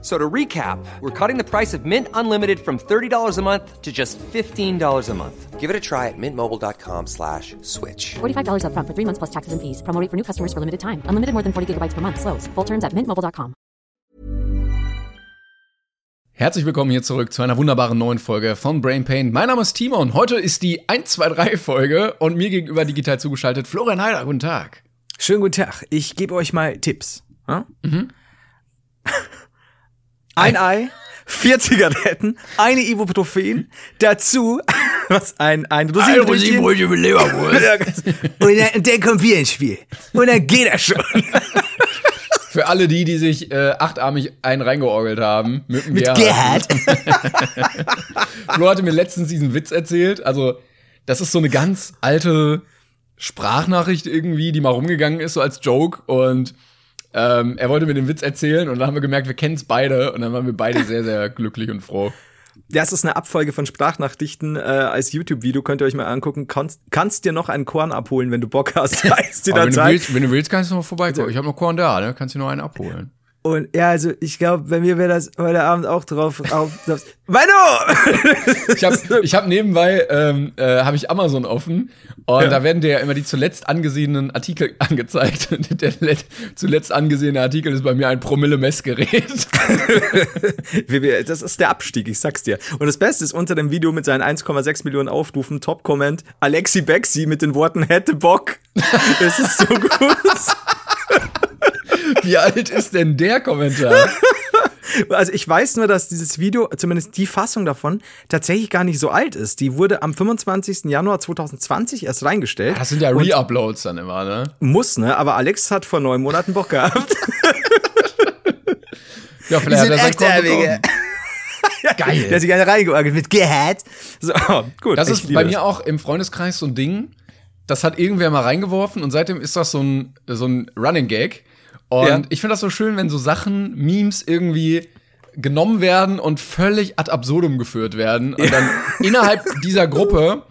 So to recap, we're cutting the price of Mint Unlimited from $30 a month to just $15 a month. Give it a try at mintmobile.com slash switch. $45 upfront for three months plus taxes and fees. Promo rate for new customers for limited time. Unlimited more than 40 gigabytes per month. Slows. Full terms at mintmobile.com. Herzlich willkommen hier zurück zu einer wunderbaren neuen Folge von Brain Pain. Mein Name ist Timon. Heute ist die 123 Folge und mir gegenüber digital zugeschaltet Florian Heider. Guten Tag. Schönen guten Tag. Ich gebe euch mal Tipps. Hm? Ein Ei, vier Zigaretten, eine Ibuprofen, dazu was ein ein Rosinenbrötchen. mit Leberwurst. Und dann, und dann kommt Bier ins Spiel. Und dann geht er schon. Für alle die, die sich äh, achtarmig einen reingeorgelt haben. Mit, dem Mit Gerhard. Gerhard. Flo hatte mir letztens diesen Witz erzählt. Also, das ist so eine ganz alte Sprachnachricht irgendwie, die mal rumgegangen ist, so als Joke. Und ähm, er wollte mir den Witz erzählen und dann haben wir gemerkt, wir kennen es beide. Und dann waren wir beide sehr, sehr glücklich und froh. Das ist eine Abfolge von Sprachnachrichten äh, als YouTube-Video. Könnt ihr euch mal angucken. Kannst, kannst dir noch einen Korn abholen, wenn du Bock hast. Heißt die Aber wenn, du Datei. willst, wenn du willst, kannst du noch vorbeikommen. Ich habe noch Korn da, ne? Kannst du noch einen abholen. Und ja, also ich glaube, bei mir wäre das heute Abend auch drauf. Auf, drauf. Mano! Ich habe ich hab nebenbei ähm, äh, habe ich Amazon offen und Ja. da werden dir ja immer die zuletzt angesehenen Artikel angezeigt. Und der let- zuletzt angesehene Artikel ist bei mir ein Promille-Messgerät. Das ist der Abstieg, ich sag's dir. Und das Beste ist unter dem Video mit seinen 1,6 Millionen Aufrufen, Top-Comment, Alexi Bexi mit den Worten hätte Bock. Das ist so gut. Wie alt ist denn der Kommentar? Also ich weiß nur, dass dieses Video, zumindest die Fassung davon, tatsächlich gar nicht so alt ist. Die wurde am 25. Januar 2020 erst reingestellt. Das sind ja Re-Uploads dann immer, ne? Muss, ne? Aber Alex hat vor neun Monaten Bock gehabt. Ja, vielleicht hat er sein. Geil. Der hat sich eine reingeorgelt mit Gerhard. So, gut. Das ist bei mir auch im Freundeskreis so ein Ding. Das hat irgendwer mal reingeworfen und seitdem ist das so ein, so ein Running Gag. Und Ja. ich finde das so schön, wenn so Sachen, Memes irgendwie genommen werden und völlig ad absurdum geführt werden und dann innerhalb dieser Gruppe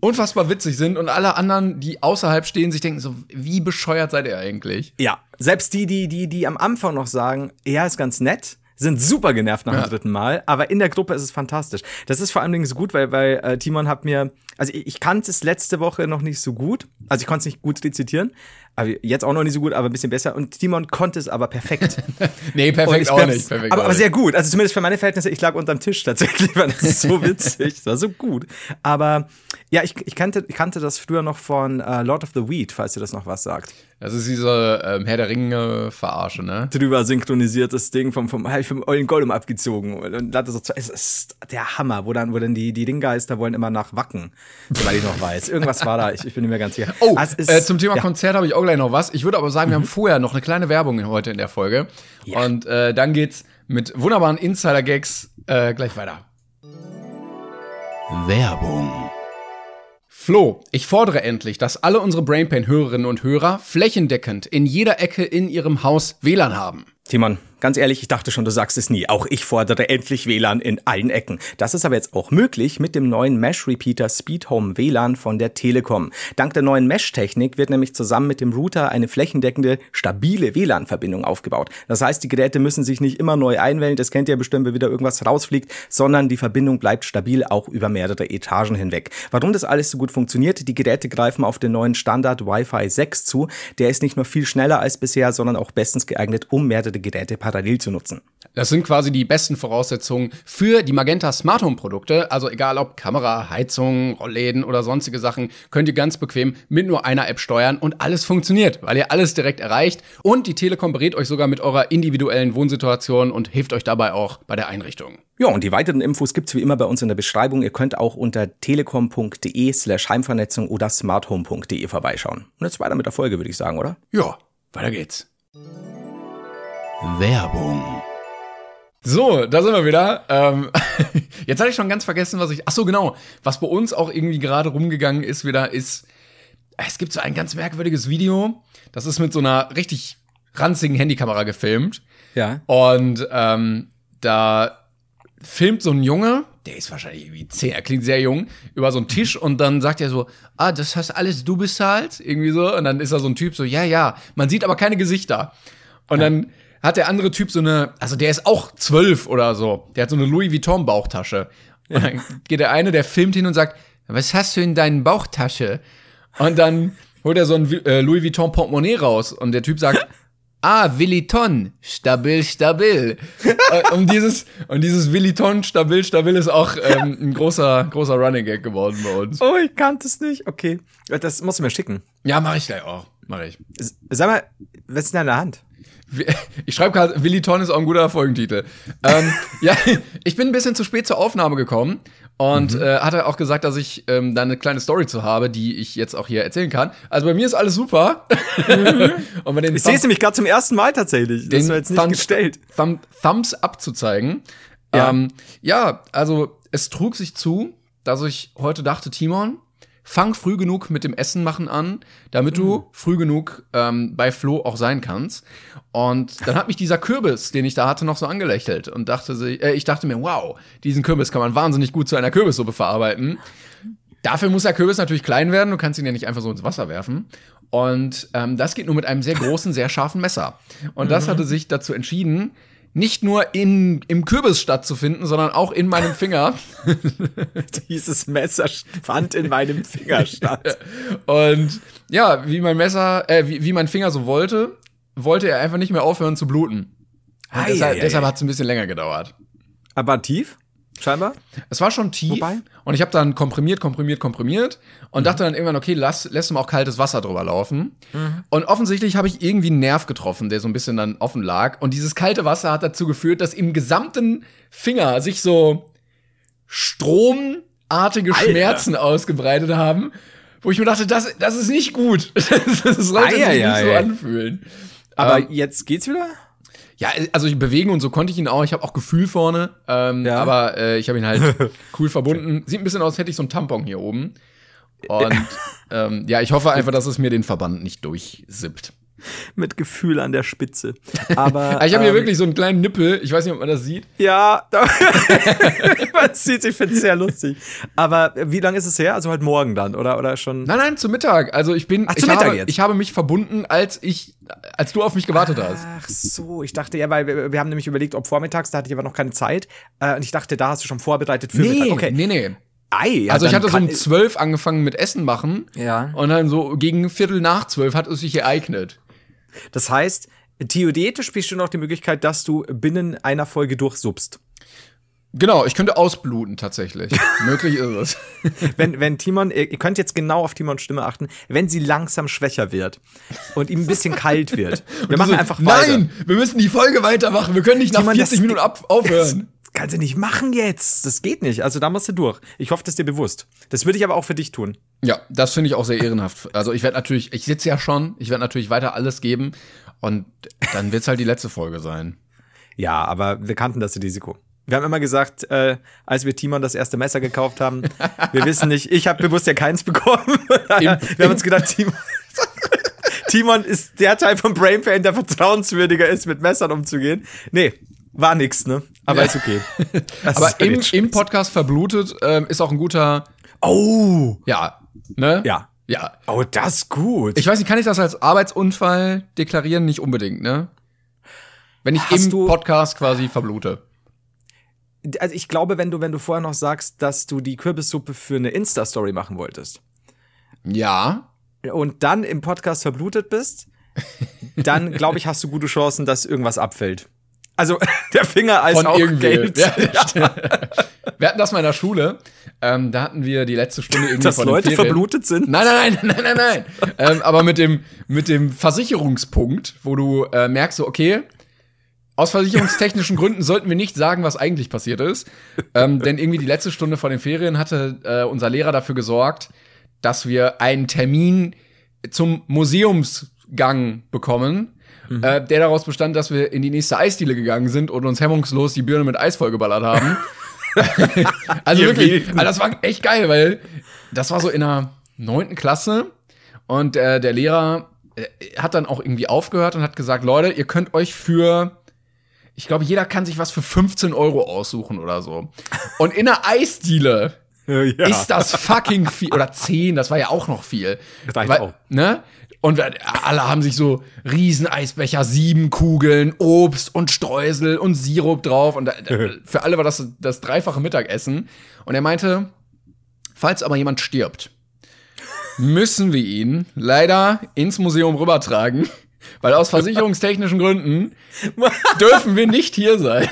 unfassbar witzig sind und alle anderen, die außerhalb stehen, sich denken so, wie bescheuert seid ihr eigentlich? Ja, selbst die, die, die, die am Anfang noch sagen, ja, ist ganz nett, sind super genervt nach Ja. dem dritten Mal, aber in der Gruppe ist es fantastisch. Das ist vor allen Dingen so gut, weil, weil äh, Timon hat mir, also ich, ich kannte es letzte Woche noch nicht so gut, also ich konnte es nicht gut rezitieren, aber jetzt auch noch nicht so gut, aber ein bisschen besser und Timon konnte es aber perfekt. Nee, perfekt auch nicht. Perfekt aber, auch aber nicht. sehr gut. Also zumindest für meine Verhältnisse, ich lag unterm Tisch tatsächlich, weil das ist so witzig. Das war so gut. Aber ja, ich, ich, kannte, ich kannte das früher noch von äh, Lord of the Weed, falls ihr das noch was sagt. Das ist diese ähm, Herr der Ringe-Verarsche, ne? drüber synchronisiertes Ding vom, vom, hab ich vom Eulen Gollum abgezogen. Und hatte so, es ist der Hammer, wo dann, wo dann die, die Ringgeister wollen immer nach Wacken, soweit ich noch weiß. Irgendwas war da, ich, ich bin nicht mehr ganz sicher. Oh, Ah, es ist- äh, zum Thema ja. Mhm. Konzert habe ich auch gleich noch was. Ich würde aber sagen, wir haben vorher noch eine kleine Werbung heute in der Folge. Ja. Und äh, dann geht's mit wunderbaren Insider-Gags äh, gleich weiter. Werbung. Flo, ich fordere endlich, dass alle unsere Brainpain-Hörerinnen und Hörer flächendeckend in jeder Ecke in ihrem Haus WLAN haben. Timon, ganz ehrlich, ich dachte schon, du sagst es nie. Auch ich fordere endlich WLAN in allen Ecken. Das ist aber jetzt auch möglich mit dem neuen Mesh Repeater Speed Home WLAN von der Telekom. Dank der neuen Mesh-Technik wird nämlich zusammen mit dem Router eine flächendeckende, stabile WLAN-Verbindung aufgebaut. Das heißt, die Geräte müssen sich nicht immer neu einwählen, das kennt ihr bestimmt, wenn wieder irgendwas rausfliegt, sondern die Verbindung bleibt stabil auch über mehrere Etagen hinweg. Warum das alles so gut funktioniert, die Geräte greifen auf den neuen Standard Wi-Fi 6 zu. Der ist nicht nur viel schneller als bisher, sondern auch bestens geeignet, um mehrere Geräte parallel zu nutzen. Das sind quasi die besten Voraussetzungen für die Magenta Smart Home Produkte. Also egal ob Kamera, Heizung, Rollläden oder sonstige Sachen, könnt ihr ganz bequem mit nur einer App steuern und alles funktioniert, weil ihr alles direkt erreicht. Und die Telekom berät euch sogar mit eurer individuellen Wohnsituation und hilft euch dabei auch bei der Einrichtung. Ja, und die weiteren Infos gibt's wie immer bei uns in der Beschreibung. Ihr könnt auch unter telekom.de slash Heimvernetzung oder smarthome.de vorbeischauen. Und jetzt weiter mit der Folge, würde ich sagen, oder? Ja, weiter geht's. Werbung. So, da sind wir wieder. Ähm, jetzt hatte ich schon ganz vergessen, was ich. Ach so, genau. Was bei uns auch irgendwie gerade rumgegangen ist, wieder ist. Es gibt so ein ganz merkwürdiges Video. Das ist mit so einer richtig ranzigen Handykamera gefilmt. Ja. Und ähm, da filmt so ein Junge, der ist wahrscheinlich irgendwie zehn, er klingt sehr jung, über so einen Tisch und dann sagt er so, ah, das hast alles du bezahlt? Irgendwie so. Und dann ist da so ein Typ so, ja, ja. Man sieht aber keine Gesichter. Und dann hat der andere Typ so eine, also der ist auch zwölf oder so. Der hat so eine Louis Vuitton Bauchtasche. Und dann geht der eine, der filmt hin und sagt, was hast du in deinen Bauchtasche? Und dann holt er so ein äh, Louis Vuitton Portemonnaie raus und der Typ sagt, ah, Williton, stabil, stabil. Äh, und dieses, und dieses Williton, stabil, stabil ist auch ähm, ein großer, großer Running Gag geworden bei uns. Oh, ich kannte es nicht. Okay. Das musst du mir schicken. Ja, mach ich gleich auch. Mach ich. Sag mal, was ist denn in deiner Hand? Ich schreibe gerade, Willi Ton ist auch ein guter Folgentitel. ähm, ja, ich bin ein bisschen zu spät zur Aufnahme gekommen und Mhm. äh, hatte auch gesagt, dass ich ähm, da eine kleine Story zu habe, die ich jetzt auch hier erzählen kann. Also bei mir ist alles super. und bei den Mhm. Ich sehe es nämlich gerade zum ersten Mal tatsächlich. Das den war jetzt nicht Thumbs, gestellt. Thumb, Thumbs up zu zeigen. Ja. Ähm, ja, also es trug sich zu, dass ich heute dachte, Timon, fang früh genug mit dem Essen machen an, damit Mhm. du früh genug ähm, bei Flo auch sein kannst. Und dann hat mich dieser Kürbis, den ich da hatte, noch so angelächelt und dachte, sich- äh, ich dachte mir, wow, diesen Kürbis kann man wahnsinnig gut zu einer Kürbissuppe verarbeiten. Dafür muss der Kürbis natürlich klein werden, du kannst ihn ja nicht einfach so ins Wasser werfen. Und ähm, das geht nur mit einem sehr großen, sehr scharfen Messer. Und das hatte sich dazu entschieden, nicht nur in, im Kürbis stattzufinden, sondern auch in meinem Finger. Dieses Messer fand in meinem Finger statt. Und ja, wie mein Messer, äh, wie, wie mein Finger so wollte, wollte er einfach nicht mehr aufhören zu bluten. Ei, deshalb ei, deshalb hat es ein bisschen länger gedauert. Aber tief? Scheinbar? Es war schon tief Wobei? und ich habe dann komprimiert, komprimiert, komprimiert und dachte dann irgendwann, okay, lass, lässt mal auch kaltes Wasser drüber laufen. Und offensichtlich habe ich irgendwie einen Nerv getroffen, der so ein bisschen dann offen lag. Und dieses kalte Wasser hat dazu geführt, dass im gesamten Finger sich so stromartige Alter. Schmerzen ausgebreitet haben, wo ich mir dachte, das, das ist nicht gut. Das, sollte sich nicht so anfühlen. Aber Ähm, jetzt geht's wieder? Ja, also ich bewegen und so konnte ich ihn auch. Ich habe auch Gefühl vorne, ähm, Ja. aber äh, ich habe ihn halt cool verbunden. Sieht ein bisschen aus, als hätte ich so einen Tampon hier oben. Und ähm, ja, ich hoffe einfach, dass es mir den Verband nicht durchsippt. Mit Gefühl an der Spitze. Aber ich habe hier ähm, wirklich so einen kleinen Nippel. Ich weiß nicht, ob man das sieht. Ja, man sieht, ich finde es sehr lustig. Aber wie lange ist es her? Also heute Morgen dann, oder, oder schon? Nein, nein, zu Mittag. Also ich bin, Ach, ich, zu Mittag habe, jetzt? ich habe mich verbunden, als ich, als du auf mich gewartet hast. Ach so, ich dachte ja, weil wir, wir haben nämlich überlegt, ob vormittags, da hatte ich aber noch keine Zeit. Äh, und ich dachte, da hast du schon vorbereitet für Mittag. Okay. nee, nee. Ei, ja, Also ich hatte so um zwölf angefangen mit Essen machen. Ja. Und dann so gegen Viertel nach zwölf hat es sich ereignet. Das heißt, theoretisch besteht noch die Möglichkeit, dass du binnen einer Folge durchsubst. Genau, ich könnte ausbluten tatsächlich. Möglich ist es. Wenn, wenn Timon, ihr könnt jetzt genau auf Timons Stimme achten, wenn sie langsam schwächer wird und ihm ein bisschen kalt wird. Wir machen So, einfach weiter. Nein, wir müssen die Folge weitermachen. Wir können nicht nach Timon, 40 das- Minuten ab aufhören. Kannst du nicht machen jetzt. Das geht nicht. Also da musst du durch. Ich hoffe, das ist dir bewusst. Das würde ich aber auch für dich tun. Ja, das finde ich auch sehr ehrenhaft. Also ich werde natürlich, ich sitze ja schon, ich werde natürlich weiter alles geben und dann wird's halt die letzte Folge sein. Ja, aber wir kannten das Risiko. Wir haben immer gesagt, äh, als wir Timon das erste Messer gekauft haben, wir wissen nicht, ich habe bewusst ja keins bekommen. wir haben uns gedacht, Timon, Timon ist der Teil vom Brain Pain, der vertrauenswürdiger ist, mit Messern umzugehen. Nee, war nix, ne? Aber ist okay. Das Aber ist ja im, im Podcast verblutet ähm, ist auch ein guter, Oh! ja, ne? Ja. Ja. Oh, das ist gut. Ich weiß nicht, kann ich das als Arbeitsunfall deklarieren? Nicht unbedingt, ne? Wenn ich Hast im Podcast quasi verblute. also ich glaube, wenn du, wenn du vorher noch sagst, dass du die Kürbissuppe für eine Insta-Story machen wolltest Ja. und dann im Podcast verblutet bist, dann glaube ich, hast du gute Chancen, dass irgendwas abfällt. Also der Finger als Von auch irgendwie. Geld. Ja, Wir hatten das mal in der Schule. Ähm, da hatten wir die letzte Stunde irgendwie Dass von Leute Ferien. verblutet sind. Nein, nein, nein, nein, nein, nein. ähm, aber mit dem, mit dem Versicherungspunkt, wo du äh, merkst, so, okay, aus versicherungstechnischen Gründen sollten wir nicht sagen, was eigentlich passiert ist. Ähm, denn irgendwie die letzte Stunde vor den Ferien hatte äh, unser Lehrer dafür gesorgt, dass wir einen Termin zum Museumsgang bekommen. Äh, der daraus bestand, dass wir in die nächste Eisdiele gegangen sind und uns hemmungslos die Birne mit Eis vollgeballert haben. also Ihr wirklich, also das war echt geil, weil das war so in der neunten Klasse und äh, der Lehrer äh, hat dann auch irgendwie aufgehört und hat gesagt, Leute, ihr könnt euch für ich glaube, jeder kann sich was für 15 Euro aussuchen oder so. Und in einer Eisdiele Ja. ist das fucking viel. Oder 10, das war ja auch noch viel. Reicht Weil, auch. Ne? Und alle haben sich so riesen Eisbecher, sieben Kugeln, Obst und Streusel und Sirup drauf. Und für alle war das das dreifache Mittagessen. Und er meinte, falls aber jemand stirbt, müssen wir ihn leider ins Museum rübertragen. Weil aus versicherungstechnischen Gründen dürfen wir nicht hier sein.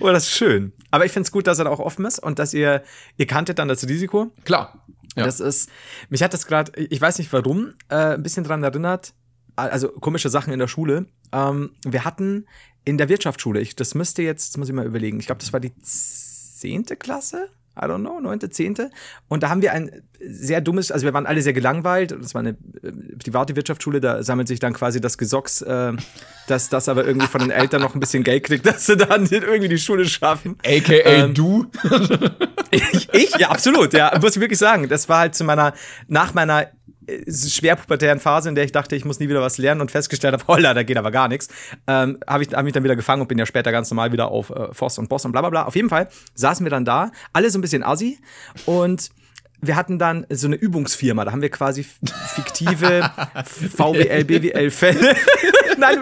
Oh, das ist schön. Aber ich finde es gut, dass er da auch offen ist und dass ihr, ihr kanntet dann das Risiko. Klar. Ja. Das ist, mich hat das gerade, ich weiß nicht warum, äh, ein bisschen dran erinnert, also komische Sachen in der Schule. Ähm, wir hatten in der Wirtschaftsschule, ich, das müsste jetzt, das muss ich mal überlegen, ich glaube, das war die zehnte Klasse? I don't know, neunte, zehnte. Und da haben wir ein sehr dummes, also wir waren alle sehr gelangweilt. Das war eine äh, private Wirtschaftsschule, da sammelt sich dann quasi das Gesocks, äh, dass das aber irgendwie von den Eltern noch ein bisschen Geld kriegt, dass sie dann irgendwie die Schule schaffen. AKA Ähm, du. Ich, ich? Ja, absolut. Ja, muss ich wirklich sagen. Das war halt zu meiner, nach meiner äh, schwer pubertären Phase, in der ich dachte, ich muss nie wieder was lernen und festgestellt habe, holla, da geht aber gar nichts, ähm, habe ich hab mich dann wieder gefangen und bin ja später ganz normal wieder auf äh, Voss und Boss und bla bla bla. Auf jeden Fall saßen wir dann da, alle so ein bisschen assi und wir hatten dann so eine Übungsfirma, da haben wir quasi fiktive VWL, BWL-Fälle. Nein,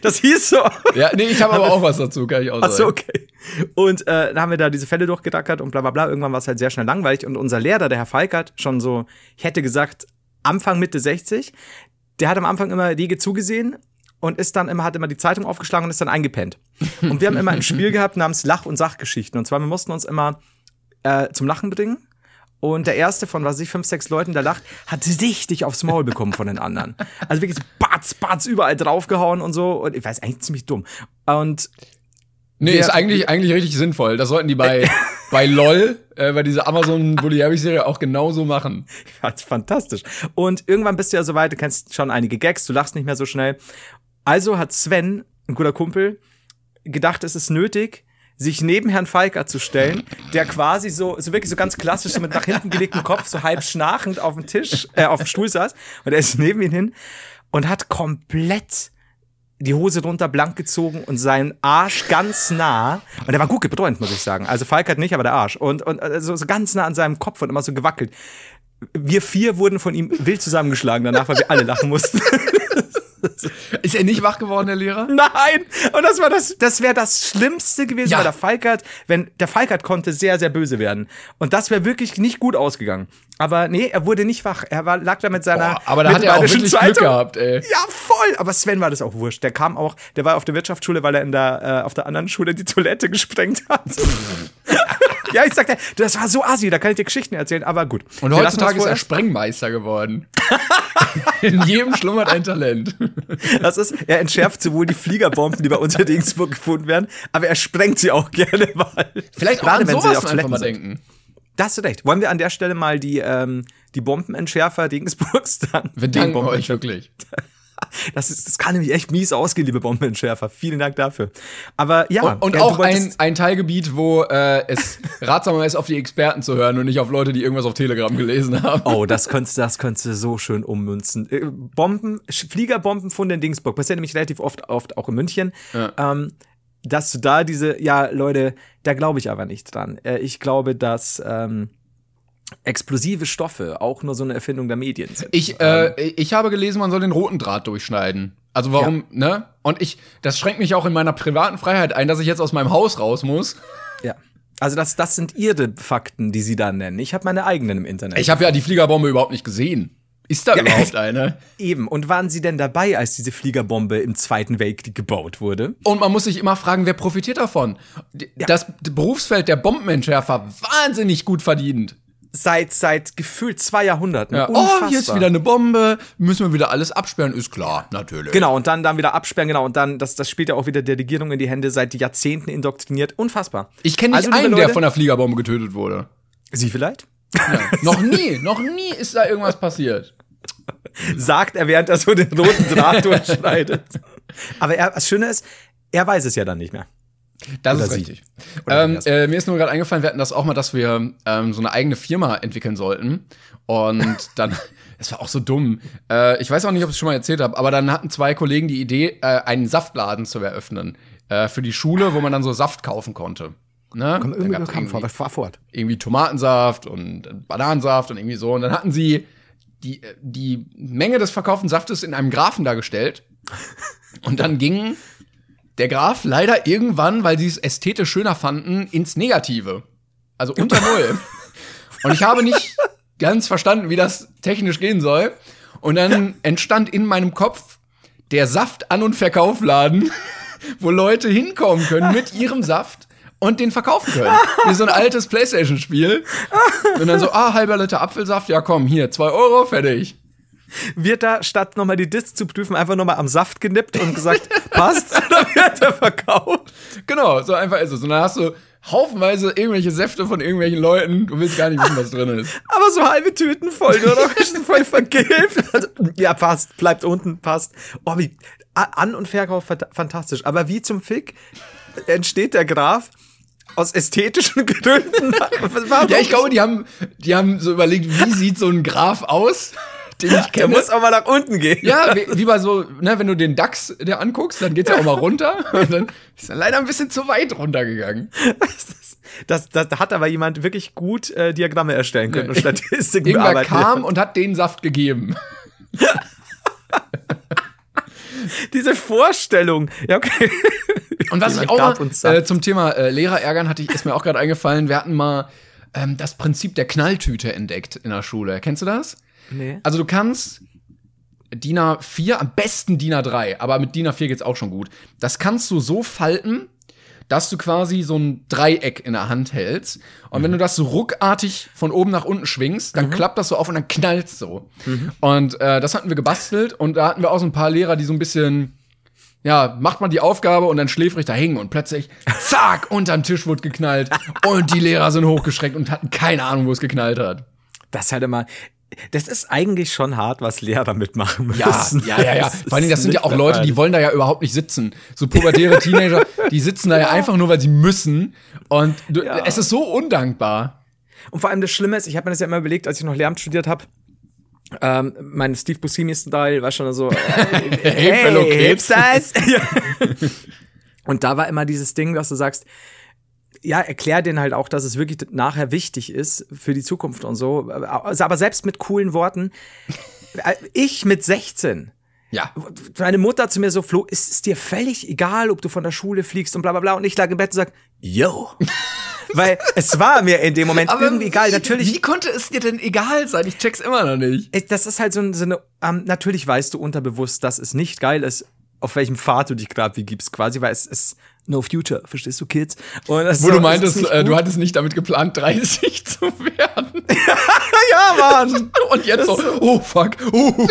das hieß so. Ja, nee, ich habe aber auch was dazu, kann ich auch Ach so, sagen. okay. Und äh, dann haben wir da diese Fälle durchgedackert und bla bla bla. Irgendwann war es halt sehr schnell langweilig. Und unser Lehrer, der Herr Falkert, schon so, ich hätte gesagt, Anfang, Mitte 60, der hat am Anfang immer Riege zugesehen und ist dann immer, hat immer die Zeitung aufgeschlagen und ist dann eingepennt. Und wir haben immer ein Spiel gehabt namens Lach- und Sachgeschichten. Und zwar, wir mussten uns immer äh, zum Lachen bringen. Und der erste von, was weiß ich, fünf, sechs Leuten, der lacht, hat richtig aufs Maul bekommen von den anderen. Also wirklich so batz, batz, überall draufgehauen und so. Und ich weiß, eigentlich ziemlich dumm. Und Nee, Wer- ist eigentlich, eigentlich richtig sinnvoll. Das sollten die bei, bei LOL, äh, bei dieser Amazon Bully Serie auch genauso machen. Ja, fantastisch. Und irgendwann bist du ja so weit, du kennst schon einige Gags, du lachst nicht mehr so schnell. Also hat Sven, ein guter Kumpel, gedacht, es ist nötig, sich neben Herrn Falker zu stellen, der quasi so, so wirklich so ganz klassisch mit nach hinten gelegtem Kopf, so halb schnarchend auf dem Tisch, äh, auf dem Stuhl saß. Und er ist neben ihn hin und hat komplett die Hose drunter blank gezogen und seinen Arsch ganz nah. Und der war gut gebräunt, muss ich sagen. Also Falk hat nicht, aber der Arsch. Und, und also so ganz nah an seinem Kopf und immer so gewackelt. Wir vier wurden von ihm wild zusammengeschlagen danach, weil wir alle lachen mussten. Ist er nicht wach geworden, der Lehrer? Nein! Und das war das, das wäre das Schlimmste gewesen, Ja. weil der Falkert, wenn, der Falkert konnte sehr, sehr böse werden. Und das wäre wirklich nicht gut ausgegangen. Aber nee, er wurde nicht wach. Er war, lag da mit seiner. Boah, aber da hat er auch wirklich Glück gehabt, ey. Ja, voll! Aber Sven war das auch wurscht. Der kam auch, der war auf der Wirtschaftsschule, weil er in der, äh, auf der anderen Schule die Toilette gesprengt hat. ja, ich sagte, das war so assi, da kann ich dir Geschichten erzählen, aber gut. Und Wir heutzutage ist er. Sprengmeister geworden. In jedem schlummert ein Talent. Das ist, er entschärft sowohl die Fliegerbomben, die bei uns in Regensburg gefunden werden, aber er sprengt sie auch gerne mal. Vielleicht auch Gerade an wenn sie sowas auf einfach mal denken. Da hast du recht. Wollen wir an der Stelle mal die, ähm, die Bombenentschärfer Regensburgs dann? Wir danken Bomben- euch wirklich. Das, ist, das kann nämlich echt mies ausgehen, liebe Bombenentschärfer. Vielen Dank dafür. Aber ja. Und, und ja, auch ein, ein Teilgebiet, wo äh, es ratsamer ist, auf die Experten zu hören und nicht auf Leute, die irgendwas auf Telegram gelesen haben. Oh, das könntest, das könntest du so schön ummünzen. Äh, Bomben, Fliegerbombenfunde in Dingsburg, passiert nämlich relativ oft, oft auch in München. Ähm, dass du da diese, ja, Leute, da glaube ich aber nicht dran. Äh, ich glaube, dass ähm, explosive Stoffe auch nur so eine Erfindung der Medien sind. Ich, äh, ich habe gelesen, man soll den roten Draht durchschneiden. Also warum, ne? Und ich, das schränkt mich auch in meiner privaten Freiheit ein, dass ich jetzt aus meinem Haus raus muss. ja. Also das, das sind ihre Fakten, die sie da nennen. Ich habe meine eigenen im Internet. Ich habe ja die Fliegerbombe überhaupt nicht gesehen. Ist da überhaupt eine? Eben. Und waren sie denn dabei, als diese Fliegerbombe im Zweiten Weltkrieg gebaut wurde? Und man muss sich immer fragen, wer profitiert davon? D- Das Berufsfeld der Bombenentschärfer wahnsinnig gut verdient. Seit, seit gefühlt zwei Jahrhunderten. Ja. Oh, ist wieder eine Bombe, müssen wir wieder alles absperren, ist klar, natürlich. Genau, und dann, dann wieder absperren, genau, und dann, das, das spielt ja auch wieder der Regierung in die Hände, seit Jahrzehnten indoktriniert. Unfassbar. Ich kenne nicht Also, einen, der Leute- von einer Fliegerbombe getötet wurde. Sie vielleicht? noch nie, noch nie ist da irgendwas passiert. Sagt er, während er so den roten Draht durchschneidet. Aber er, das Schöne ist, er weiß es ja dann nicht mehr. Das Oder ist richtig. Ähm, äh, mir ist nur gerade eingefallen, wir hatten das auch mal, dass wir ähm, so eine eigene Firma entwickeln sollten. Und dann, es war auch so dumm. Äh, ich weiß auch nicht, ob ich es schon mal erzählt habe, aber dann hatten zwei Kollegen die Idee, äh, einen Saftladen zu eröffnen. Äh, für die Schule, wo man dann so Saft kaufen konnte. Ne? Komm, Da irgendwie bekannt vor, irgendwie- aber fahr fort. irgendwie Tomatensaft und Bananensaft und irgendwie so. Und dann hatten sie die, die Menge des verkauften Saftes in einem Graphen dargestellt. Und dann ging der Graph leider irgendwann, weil sie es ästhetisch schöner fanden, ins Negative. Also unter Null. Und ich habe nicht ganz verstanden, wie das technisch gehen soll. Und dann entstand in meinem Kopf der Saft-An- und Verkaufladen, wo Leute hinkommen können mit ihrem Saft und den verkaufen können. Wie so ein altes Playstation-Spiel. Und dann so, ah, halber Liter Apfelsaft, ja komm, hier, zwei Euro, fertig. Wird da, statt nochmal die Disc zu prüfen, einfach nochmal am Saft genippt und gesagt, passt, oder wird er verkauft? Genau, so einfach ist es. Und dann hast du haufenweise irgendwelche Säfte von irgendwelchen Leuten. Du willst gar nicht wissen, was drin ist. Aber so halbe Tüten voll, nur noch voll vergilbt. Also, ja, passt, bleibt unten, passt. Oh, wie, An- und Verkauf fant- fantastisch. Aber wie zum Fick entsteht der Graph aus ästhetischen Gründen? Ja, ich glaube, die haben, die haben so überlegt, wie sieht so ein Graph aus, den ich der kenne. muss auch mal nach unten gehen. Ja, wie, wie bei so, ne, wenn du den DAX dir anguckst, dann geht's ja auch mal runter. Und dann ist er leider ein bisschen zu weit runtergegangen. Das, das, da hat aber jemand wirklich gut äh, Diagramme erstellen können und Statistiken Irgendwer bearbeiten. kam und hat den Saft gegeben. Diese Vorstellung. Ja, okay. Und was ich auch mal, äh, zum Thema äh, Lehrer ärgern hatte ich, ist mir auch gerade eingefallen, wir hatten mal ähm, das Prinzip der Knalltüte entdeckt in der Schule. Kennst du das? Nee. Also du kannst DIN A4, am besten DIN A3, aber mit DIN A4 geht's auch schon gut. Das kannst du so falten, dass du quasi so ein Dreieck in der Hand hältst. Und wenn du das so ruckartig von oben nach unten schwingst, dann klappt das so auf und dann knallt's so. Und äh, das hatten wir gebastelt und da hatten wir auch so ein paar Lehrer, die so ein bisschen ja, macht man die Aufgabe und dann schläfrig da hingen und plötzlich, zack, unterm Tisch wurde geknallt und die Lehrer sind hochgeschreckt und hatten keine Ahnung, wo es geknallt hat. Das ist halt immer. Das ist eigentlich schon hart, was Lehrer mitmachen müssen. Ja, ja, ja, ja. Vor Dingen, das sind ja auch Leute, die wollen da ja überhaupt nicht sitzen. So pubertäre Teenager, die sitzen da ja einfach nur, weil sie müssen. Und du, Ja. es ist so undankbar. Und vor allem das Schlimme ist, ich habe mir das ja immer überlegt, als ich noch Lehramt studiert habe. Ähm, mein Steve Buscemi-Style war schon so, äh, hey, Fellow Kids. Ja. Und da war immer dieses Ding, dass du sagst, ja, erklär denen halt auch, dass es wirklich nachher wichtig ist für die Zukunft und so. Also, aber selbst mit coolen Worten. Äh, Ich mit 16 Ja. meine Mutter zu mir so, Flo, ist es dir völlig egal, ob du von der Schule fliegst und bla bla bla. Und ich lag im Bett und sag, yo. Weil es war mir in dem Moment irgendwie egal. Natürlich, Wie konnte es dir denn egal sein? Ich check's immer noch nicht. Ey, das ist halt so, ein- so eine, ähm, natürlich weißt du unterbewusst, dass es nicht geil ist, auf welchem Pfad du dich gerade wie gibst, quasi, weil es ist no future, verstehst du, Kids? Wo du es meintest, äh, du hattest nicht damit geplant, 30 zu werden. ja, Mann! Und jetzt so, oh fuck, uh,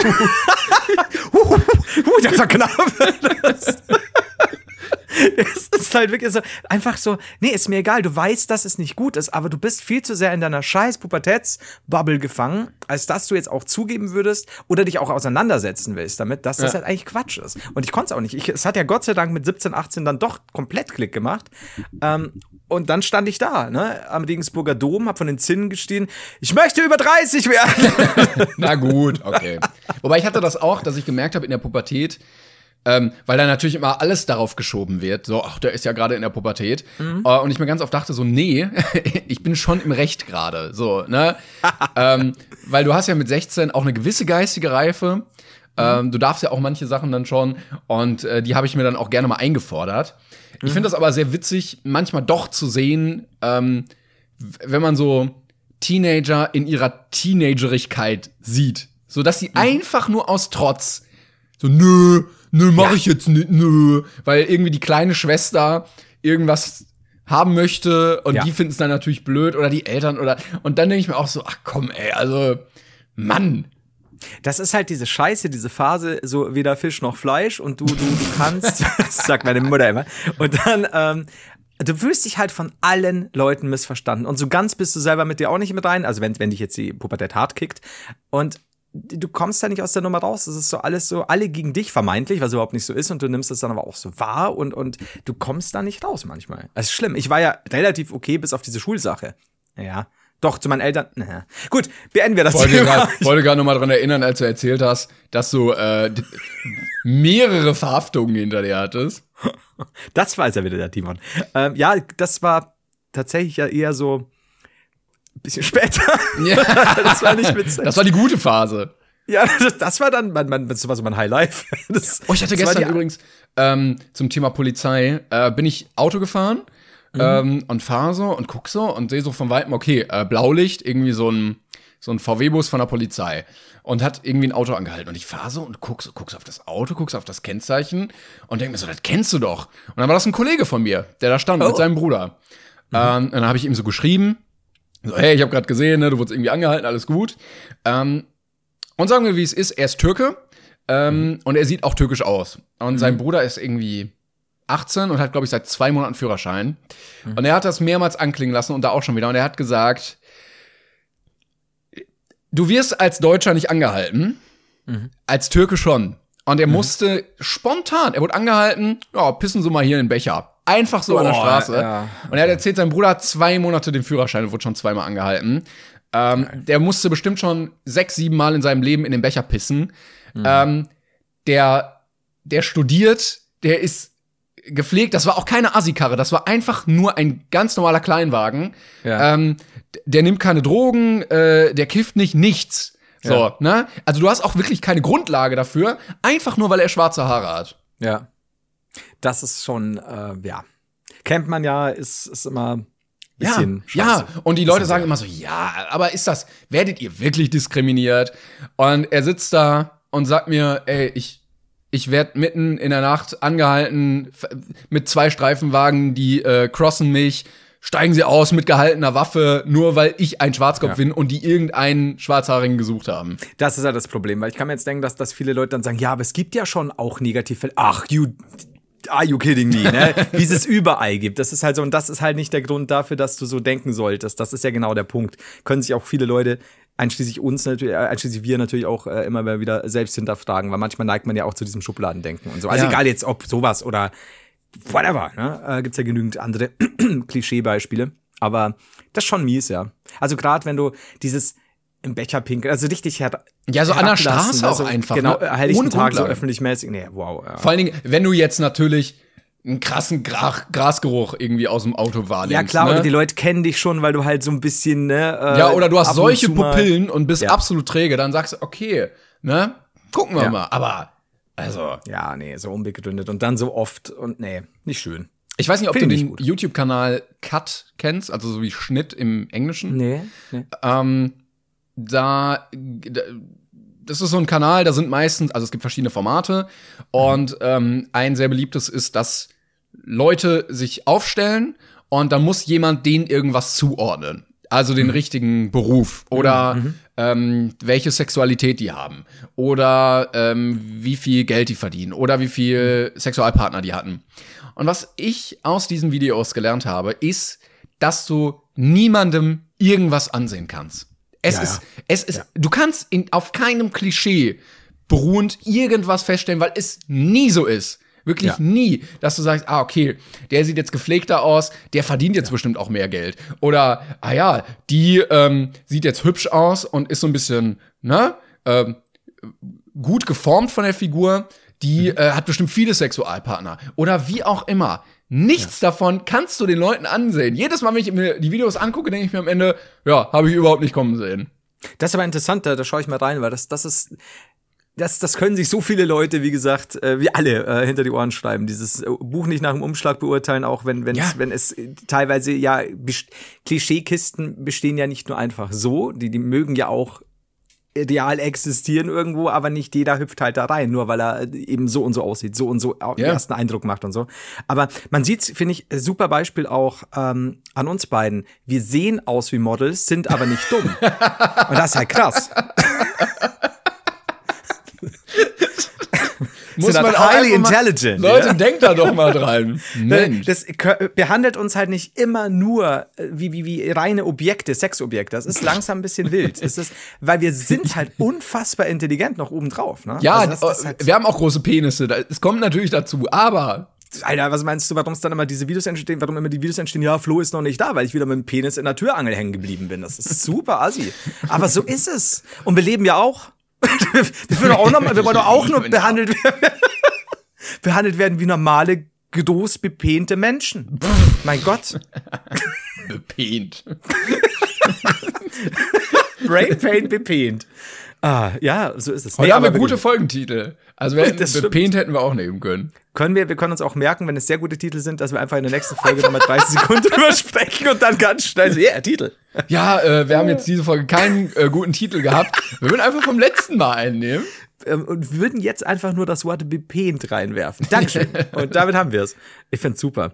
uh, das war knapp. Es ist halt wirklich so, einfach so, nee, ist mir egal, du weißt, dass es nicht gut ist, aber du bist viel zu sehr in deiner scheiß Pubertätsbubble gefangen, als dass du jetzt auch zugeben würdest oder dich auch auseinandersetzen willst damit, dass das Ja. halt eigentlich Quatsch ist. Und ich konnte es auch nicht. Ich, es hat ja Gott sei Dank mit 17, 18 dann doch komplett Klick gemacht. Ähm, und dann stand ich da, ne, am Regensburger Dom, hab von den Zinnen gestehen, ich möchte über 30 werden. Na gut, okay. Wobei ich hatte das auch, dass ich gemerkt habe in der Pubertät, ähm, weil da natürlich immer alles darauf geschoben wird. So, ach, der ist ja gerade in der Pubertät. Äh, und ich mir ganz oft dachte so, nee, ich bin schon im Recht gerade. So, ne? ähm, weil du hast ja mit 16 auch eine gewisse geistige Reife. Ähm, du darfst ja auch manche Sachen dann schon. Und äh, die habe ich mir dann auch gerne mal eingefordert. Ich finde das aber sehr witzig, manchmal doch zu sehen, ähm, wenn man so Teenager in ihrer Teenagerigkeit sieht. So dass sie einfach nur aus Trotz so, nö, nö, mach ich jetzt nicht, nö. Weil irgendwie die kleine Schwester irgendwas haben möchte und Ja. die finden es dann natürlich blöd oder die Eltern oder und dann denke ich mir auch so, ach komm, ey, also Mann, Das ist halt diese Scheiße, diese Phase, so weder Fisch noch Fleisch und du, du, du kannst, das sagt meine Mutter immer. Und dann, ähm, du fühlst dich halt von allen Leuten missverstanden. Und so ganz bist du selber mit dir auch nicht mit rein, also wenn, wenn dich jetzt die Pubertät hart kickt. Und du kommst da nicht aus der Nummer raus. Das ist so alles so, alle gegen dich vermeintlich, was überhaupt nicht so ist. Und du nimmst das dann aber auch so wahr und, und du kommst da nicht raus manchmal. Das ist schlimm. Ich war ja relativ okay bis auf diese Schulsache. Ja. Doch, zu meinen Eltern. Naja. Gut, beenden wir das wollte Thema. grad, wollte gerade nochmal dran erinnern, als du erzählt hast, dass du äh, mehrere Verhaftungen hinter dir hattest. Das war es ja wieder der Timon. Ähm, ja, das war tatsächlich ja eher so bisschen später. das war nicht witzig. Das war die gute Phase. ja, das, das war dann, mein, mein, das war so mein Highlife. Das, Oh, ich hatte gestern übrigens ähm, zum Thema Polizei, äh, bin ich Auto gefahren ähm, und fahre so und guck so und sehe so von Weitem, okay, äh, Blaulicht, irgendwie so ein, so ein VW-Bus von der Polizei und hat irgendwie ein Auto angehalten. Und ich fahre so und guck, so, guck so auf das Auto, guck so auf das Kennzeichen und denke mir so, das kennst du doch. Und dann war das ein Kollege von mir, der da stand mit seinem Bruder. Ähm, und dann habe ich ihm so geschrieben, so, hey, ich habe gerade gesehen, ne, du wurdest irgendwie angehalten, alles gut. Ähm, und sagen wir, wie es ist, er ist Türke ähm, und er sieht auch türkisch aus. Und sein Bruder ist irgendwie 18 und hat, glaube ich, seit zwei Monaten Führerschein. Und er hat das mehrmals anklingen lassen und da auch schon wieder. Und er hat gesagt, du wirst als Deutscher nicht angehalten, als Türke schon. Und er musste spontan, er wurde angehalten, ja, pissen Sie mal hier in den Becher. Einfach so an der Oh, Straße. ja. Und er hat erzählt, sein Bruder hat zwei Monate den Führerschein und wurde schon zweimal angehalten. Ähm, der musste bestimmt schon sechs, sieben Mal in seinem Leben in den Becher pissen. Ähm, der, der studiert, der ist gepflegt, das war auch keine Assi-Karre, das war einfach nur ein ganz normaler Kleinwagen. Ja. Ähm, der nimmt keine Drogen, äh, der kifft nicht, nichts. So, Ja. ne? Also du hast auch wirklich keine Grundlage dafür, einfach nur, weil er schwarze Haare hat. Ja. Das ist schon, äh, ja. Kennt man ja, ist, ist immer ein bisschen ja, scheiße. und die Leute sagen immer so, ja, aber ist das, werdet ihr wirklich diskriminiert? Und er sitzt da und sagt mir, ey, ich, ich werde mitten in der Nacht angehalten mit zwei Streifenwagen, die äh, crossen mich, steigen sie aus mit gehaltener Waffe, nur weil ich ein Schwarzkopf Ja. bin und die irgendeinen Schwarzhaarigen gesucht haben. Das ist ja das Problem, weil ich kann mir jetzt denken, dass, dass viele Leute dann sagen, ja, aber es gibt ja schon auch Negativfälle. Ach, you, are you kidding me, ne? Wie es es überall gibt. Das ist halt so, und das ist halt nicht der Grund dafür, dass du so denken solltest. Das ist ja genau der Punkt. Können sich auch viele Leute, einschließlich uns natürlich, äh, einschließlich wir natürlich auch äh, immer wieder selbst hinterfragen, weil manchmal neigt man ja auch zu diesem Schubladendenken und so. Also Ja. egal jetzt, ob sowas oder whatever, ne? Äh, gibt's ja genügend andere Klischeebeispiele. Aber das ist schon mies, ja. Also gerade wenn du dieses im Becher pinkeln, also richtig her Ja, so an der herablassen, Straße auch also einfach, Genau, ne? helllichten Ohne Tag so Grundlage. öffentlich-mäßig. Nee, wow. Ja. Vor allen Dingen, wenn du jetzt natürlich einen krassen Gra Grasgeruch irgendwie aus dem Auto wahrnimmst. Ja, klar, ne? oder die Leute kennen dich schon, weil du halt so ein bisschen, ne? Äh, Ja, oder du hast solche Pupillen und bist Ja. absolut träge, dann sagst du, okay, ne? Gucken wir Ja. mal. Aber, also, Ja, nee, so unbegründet und dann so oft und nee, nicht schön. ich weiß nicht, ob Find du den. YouTube-Kanal Cut kennst, also so wie Schnitt im Englischen. Nee, nee. Ähm, da, da- das ist so ein Kanal, da sind meistens, also es gibt verschiedene Formate und ähm, ein sehr beliebtes ist, dass Leute sich aufstellen und dann muss jemand denen irgendwas zuordnen. Also den richtigen Beruf oder ähm, welche Sexualität die haben oder ähm, wie viel Geld die verdienen oder wie viel Sexualpartner die hatten. Und was ich aus diesen Videos gelernt habe, ist, dass du niemandem irgendwas ansehen kannst. Es Ja, ist, ja. es ist, du kannst in, auf keinem Klischee beruhend irgendwas feststellen, weil es nie so ist. Wirklich Ja. nie, dass du sagst, ah, okay, der sieht jetzt gepflegter aus, der verdient jetzt bestimmt auch mehr Geld. Oder, ah ja, die ähm, sieht jetzt hübsch aus und ist so ein bisschen, ne, ähm, gut geformt von der Figur, die äh, hat bestimmt viele Sexualpartner. Oder wie auch immer. Nichts davon kannst du den Leuten ansehen. Jedes Mal, wenn ich mir die Videos angucke, denke ich mir am Ende, ja, habe ich überhaupt nicht kommen sehen. Das ist aber interessant, da, da schaue ich mal rein, weil das, das ist. Das, das können sich so viele Leute, wie gesagt, äh, wie alle äh, hinter die Ohren schreiben. Dieses äh, Buch nicht nach dem Umschlag beurteilen, auch wenn, wenn's, Ja. wenn es äh, teilweise ja Klischeekisten bestehen ja nicht nur einfach so, die, die mögen ja auch real existieren irgendwo, aber nicht jeder hüpft halt da rein, nur weil er äh, eben so und so aussieht, so und so Ja. ersten Eindruck macht und so. Aber man sieht, finde ich, super Beispiel auch ähm, an uns beiden. Wir sehen aus wie Models, sind aber nicht dumm. und das ist halt krass. Muss man auch highly einfach mal- intelligent. Leute, ja? denkt da doch mal dran. Mensch. Das kö- behandelt uns halt nicht immer nur äh, wie, wie, wie reine Objekte, Sexobjekte. Das ist langsam ein bisschen wild. Es ist, weil wir sind halt unfassbar intelligent noch obendrauf. Ne? Ja, Also das, das äh, halt, wir haben auch große Penisse. Es kommt natürlich dazu, aber Alter, was meinst du, warum es dann immer diese Videos entstehen, warum immer die Videos entstehen, ja, Flo ist noch nicht da, weil ich wieder mit dem Penis in der Türangel hängen geblieben bin. Das ist super assi. Aber so ist es. Und wir leben ja auch. Wir, wollen doch auch noch, wir wollen auch nur behandelt werden, behandelt werden wie normale, großbepehnte Menschen. mein Gott. bepehnt. Brain Pain bepehnt. Ah, ja, so ist es. Heute Nee, haben wir gute. Folgentitel. Also wir hätten, Das bepehnt hätten wir auch nehmen können. Können wir, wir können uns auch merken, wenn es sehr gute Titel sind, dass wir einfach in der nächsten Folge nochmal 30 Sekunden drüber sprechen und dann ganz schnell so, yeah, Titel. Ja, äh, wir haben jetzt diese Folge keinen äh, guten Titel gehabt. Wir würden einfach vom letzten Mal einnehmen. ähm, und würden jetzt einfach nur das Wort bepehnt reinwerfen. Dankeschön. und damit haben wir es. Ich find's super.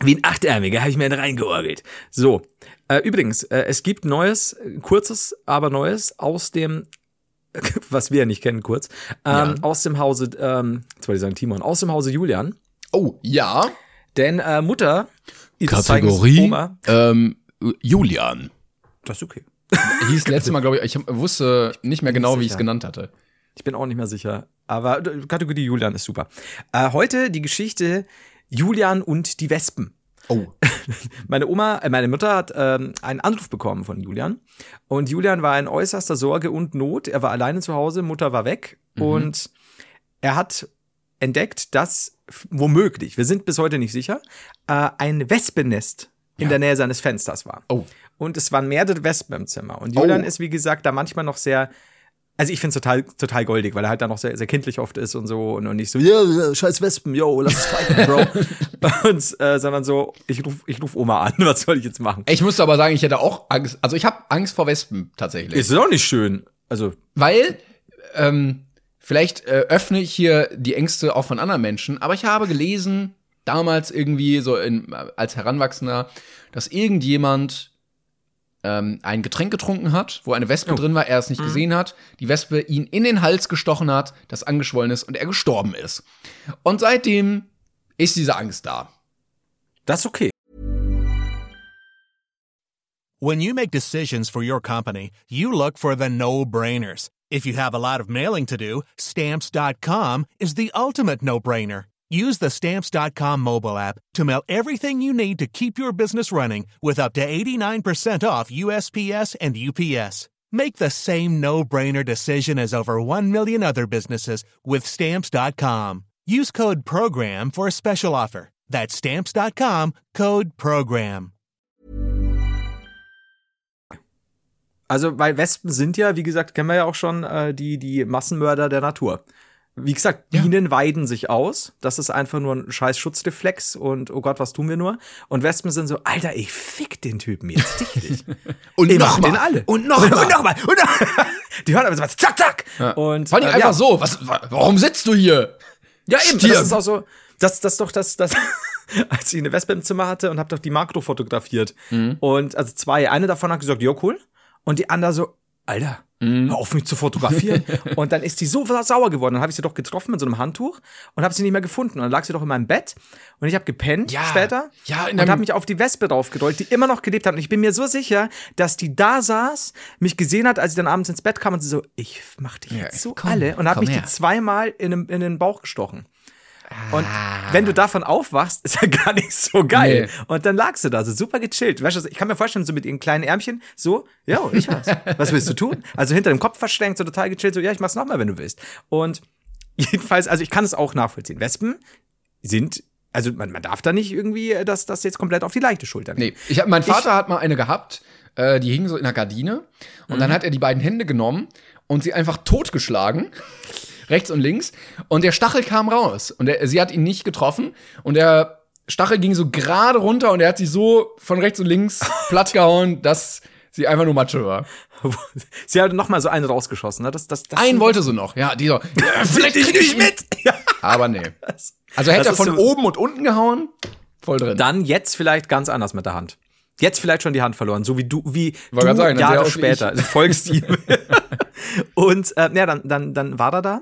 Wie ein Achtärmiger habe ich mir einen reingeorgelt. So, äh, übrigens, äh, es gibt Neues, kurzes, aber Neues aus dem, was wir ja nicht kennen, kurz, ähm, aus dem Hause, ähm, jetzt wollte ich sagen Timon, aus dem Hause Julian. Oh, ja. Denn äh, Mutter, Zeichens Oma, ähm, Julian. das ist okay. Hieß letztes Mal, glaube ich, ich wusste nicht mehr genau, wie ich es genannt hatte. Ich bin auch nicht mehr sicher. Aber äh, Kategorie Julian ist super. Äh, heute die Geschichte Julian und die Wespen. Oh. Meine Oma, äh, meine Mutter hat ähm, einen Anruf bekommen von Julian. Und Julian war in äußerster Sorge und Not. Er war alleine zu Hause, Mutter war weg. Und er hat entdeckt, dass womöglich, wir sind bis heute nicht sicher, äh, ein Wespennest in der Nähe seines Fensters war. Oh. Und es waren mehrere Wespen im Zimmer. Und Julian Oh. ist, wie gesagt, da manchmal noch sehr. Also ich finde es total, total goldig, weil er halt da noch sehr, sehr kindlich oft ist und so und, und nicht so, ja, yeah, scheiß Wespen, yo, lass es fighten, Bro. und, äh, sondern so, ich ruf, ich ruf Oma an, was soll ich jetzt machen? Ich musste aber sagen, ich hätte auch Angst. Also ich habe Angst vor Wespen tatsächlich. Ist auch nicht schön. Also, Weil, ähm, vielleicht äh, öffne ich hier die Ängste auch von anderen Menschen, aber ich habe gelesen, damals irgendwie so in, als Heranwachsender, dass irgendjemand ähm, ein Getränk getrunken hat, wo eine Wespe drin war, er es nicht gesehen hat, die Wespe ihn in den Hals gestochen hat, das angeschwollen ist und er gestorben ist. Und seitdem ist diese Angst da. das ist okay. When you make decisions for your company, you look for the no brainers. If you have a lot of mailing to do, stamps.com is the ultimate no brainer. Use the stamps.com mobile app to mail everything you need to keep your business running with up to 89% off USPS and UPS. Make the same no brainer decision as over 1 million other businesses with stamps.com. Use code PROGRAM for a special offer. That's stamps.com code PROGRAM. Also, weil Wespen sind ja, wie gesagt, kennen wir ja auch schon, äh, die, die Massenmörder der Natur. Wie gesagt, Bienen weiden sich aus. Das ist einfach nur ein scheiß Schutzreflex und oh Gott, was tun wir nur? Und Wespen sind so, Alter, ich fick den Typen jetzt richtig. Und Ich noch mach mal. den alle. Und noch und, mal. Und noch Die hören aber so was, zack, zack. Und, Vor allem äh, einfach ja. so, was, wa- warum sitzt du hier? Ja, eben. Stirb. Das ist auch so. Das, das doch das, das, als ich eine Wespe im Zimmer hatte und hab doch die Makro fotografiert. Und also zwei. Eine davon hat gesagt, ja, cool. Und die andere so, Alter, hör auf mich zu fotografieren. und dann ist die so sauer geworden. Dann habe ich sie doch getroffen mit so einem Handtuch und habe sie nicht mehr gefunden. Und dann lag sie doch in meinem Bett und ich habe gepennt Ja. später Ja, und habe mich auf die Wespe draufgedrückt, die immer noch gelebt hat. Und ich bin mir so sicher, dass die da saß, mich gesehen hat, als ich dann abends ins Bett kam und sie so, ich mach dich Ja, jetzt so komm, alle. Und habe mich her. die zweimal in, in den Bauch gestochen. Und wenn du davon aufwachst, ist ja gar nicht so geil. Nee. Und dann lagst du da, so super gechillt. Weißt du, ich kann mir vorstellen, so mit ihren kleinen Ärmchen, so, ja, ich was. Was willst du tun? Also hinter dem Kopf verschränkt, so total gechillt, so, ja, ich mach's nochmal, wenn du willst. Und jedenfalls, also ich kann es auch nachvollziehen. Wespen sind, also man, man darf da nicht irgendwie äh, das, das jetzt komplett auf die leichte Schulter nehmen. Nee, ich hab, mein Vater hat mal eine gehabt, äh, die hing so in der Gardine und Mhm. dann hat er die beiden Hände genommen und sie einfach totgeschlagen, rechts und links, und der Stachel kam raus und er, sie hat ihn nicht getroffen und der Stachel ging so gerade runter und er hat sie so von rechts und links platt gehauen, dass sie einfach nur Matsche war. Sie hat noch mal so einen rausgeschossen. Ne? Das, das, das Einen wollte sie noch, ja, dieser. Ja, vielleicht krieg ich mit. Ja. Aber nee. Also hätte er von so- oben und unten gehauen, voll drin. Dann jetzt vielleicht ganz anders mit der Hand. Jetzt vielleicht schon die Hand verloren, so wie du, wie grad du sagen, Jahre später. Folgst ihm. Und äh, ja, dann, dann, dann war er da.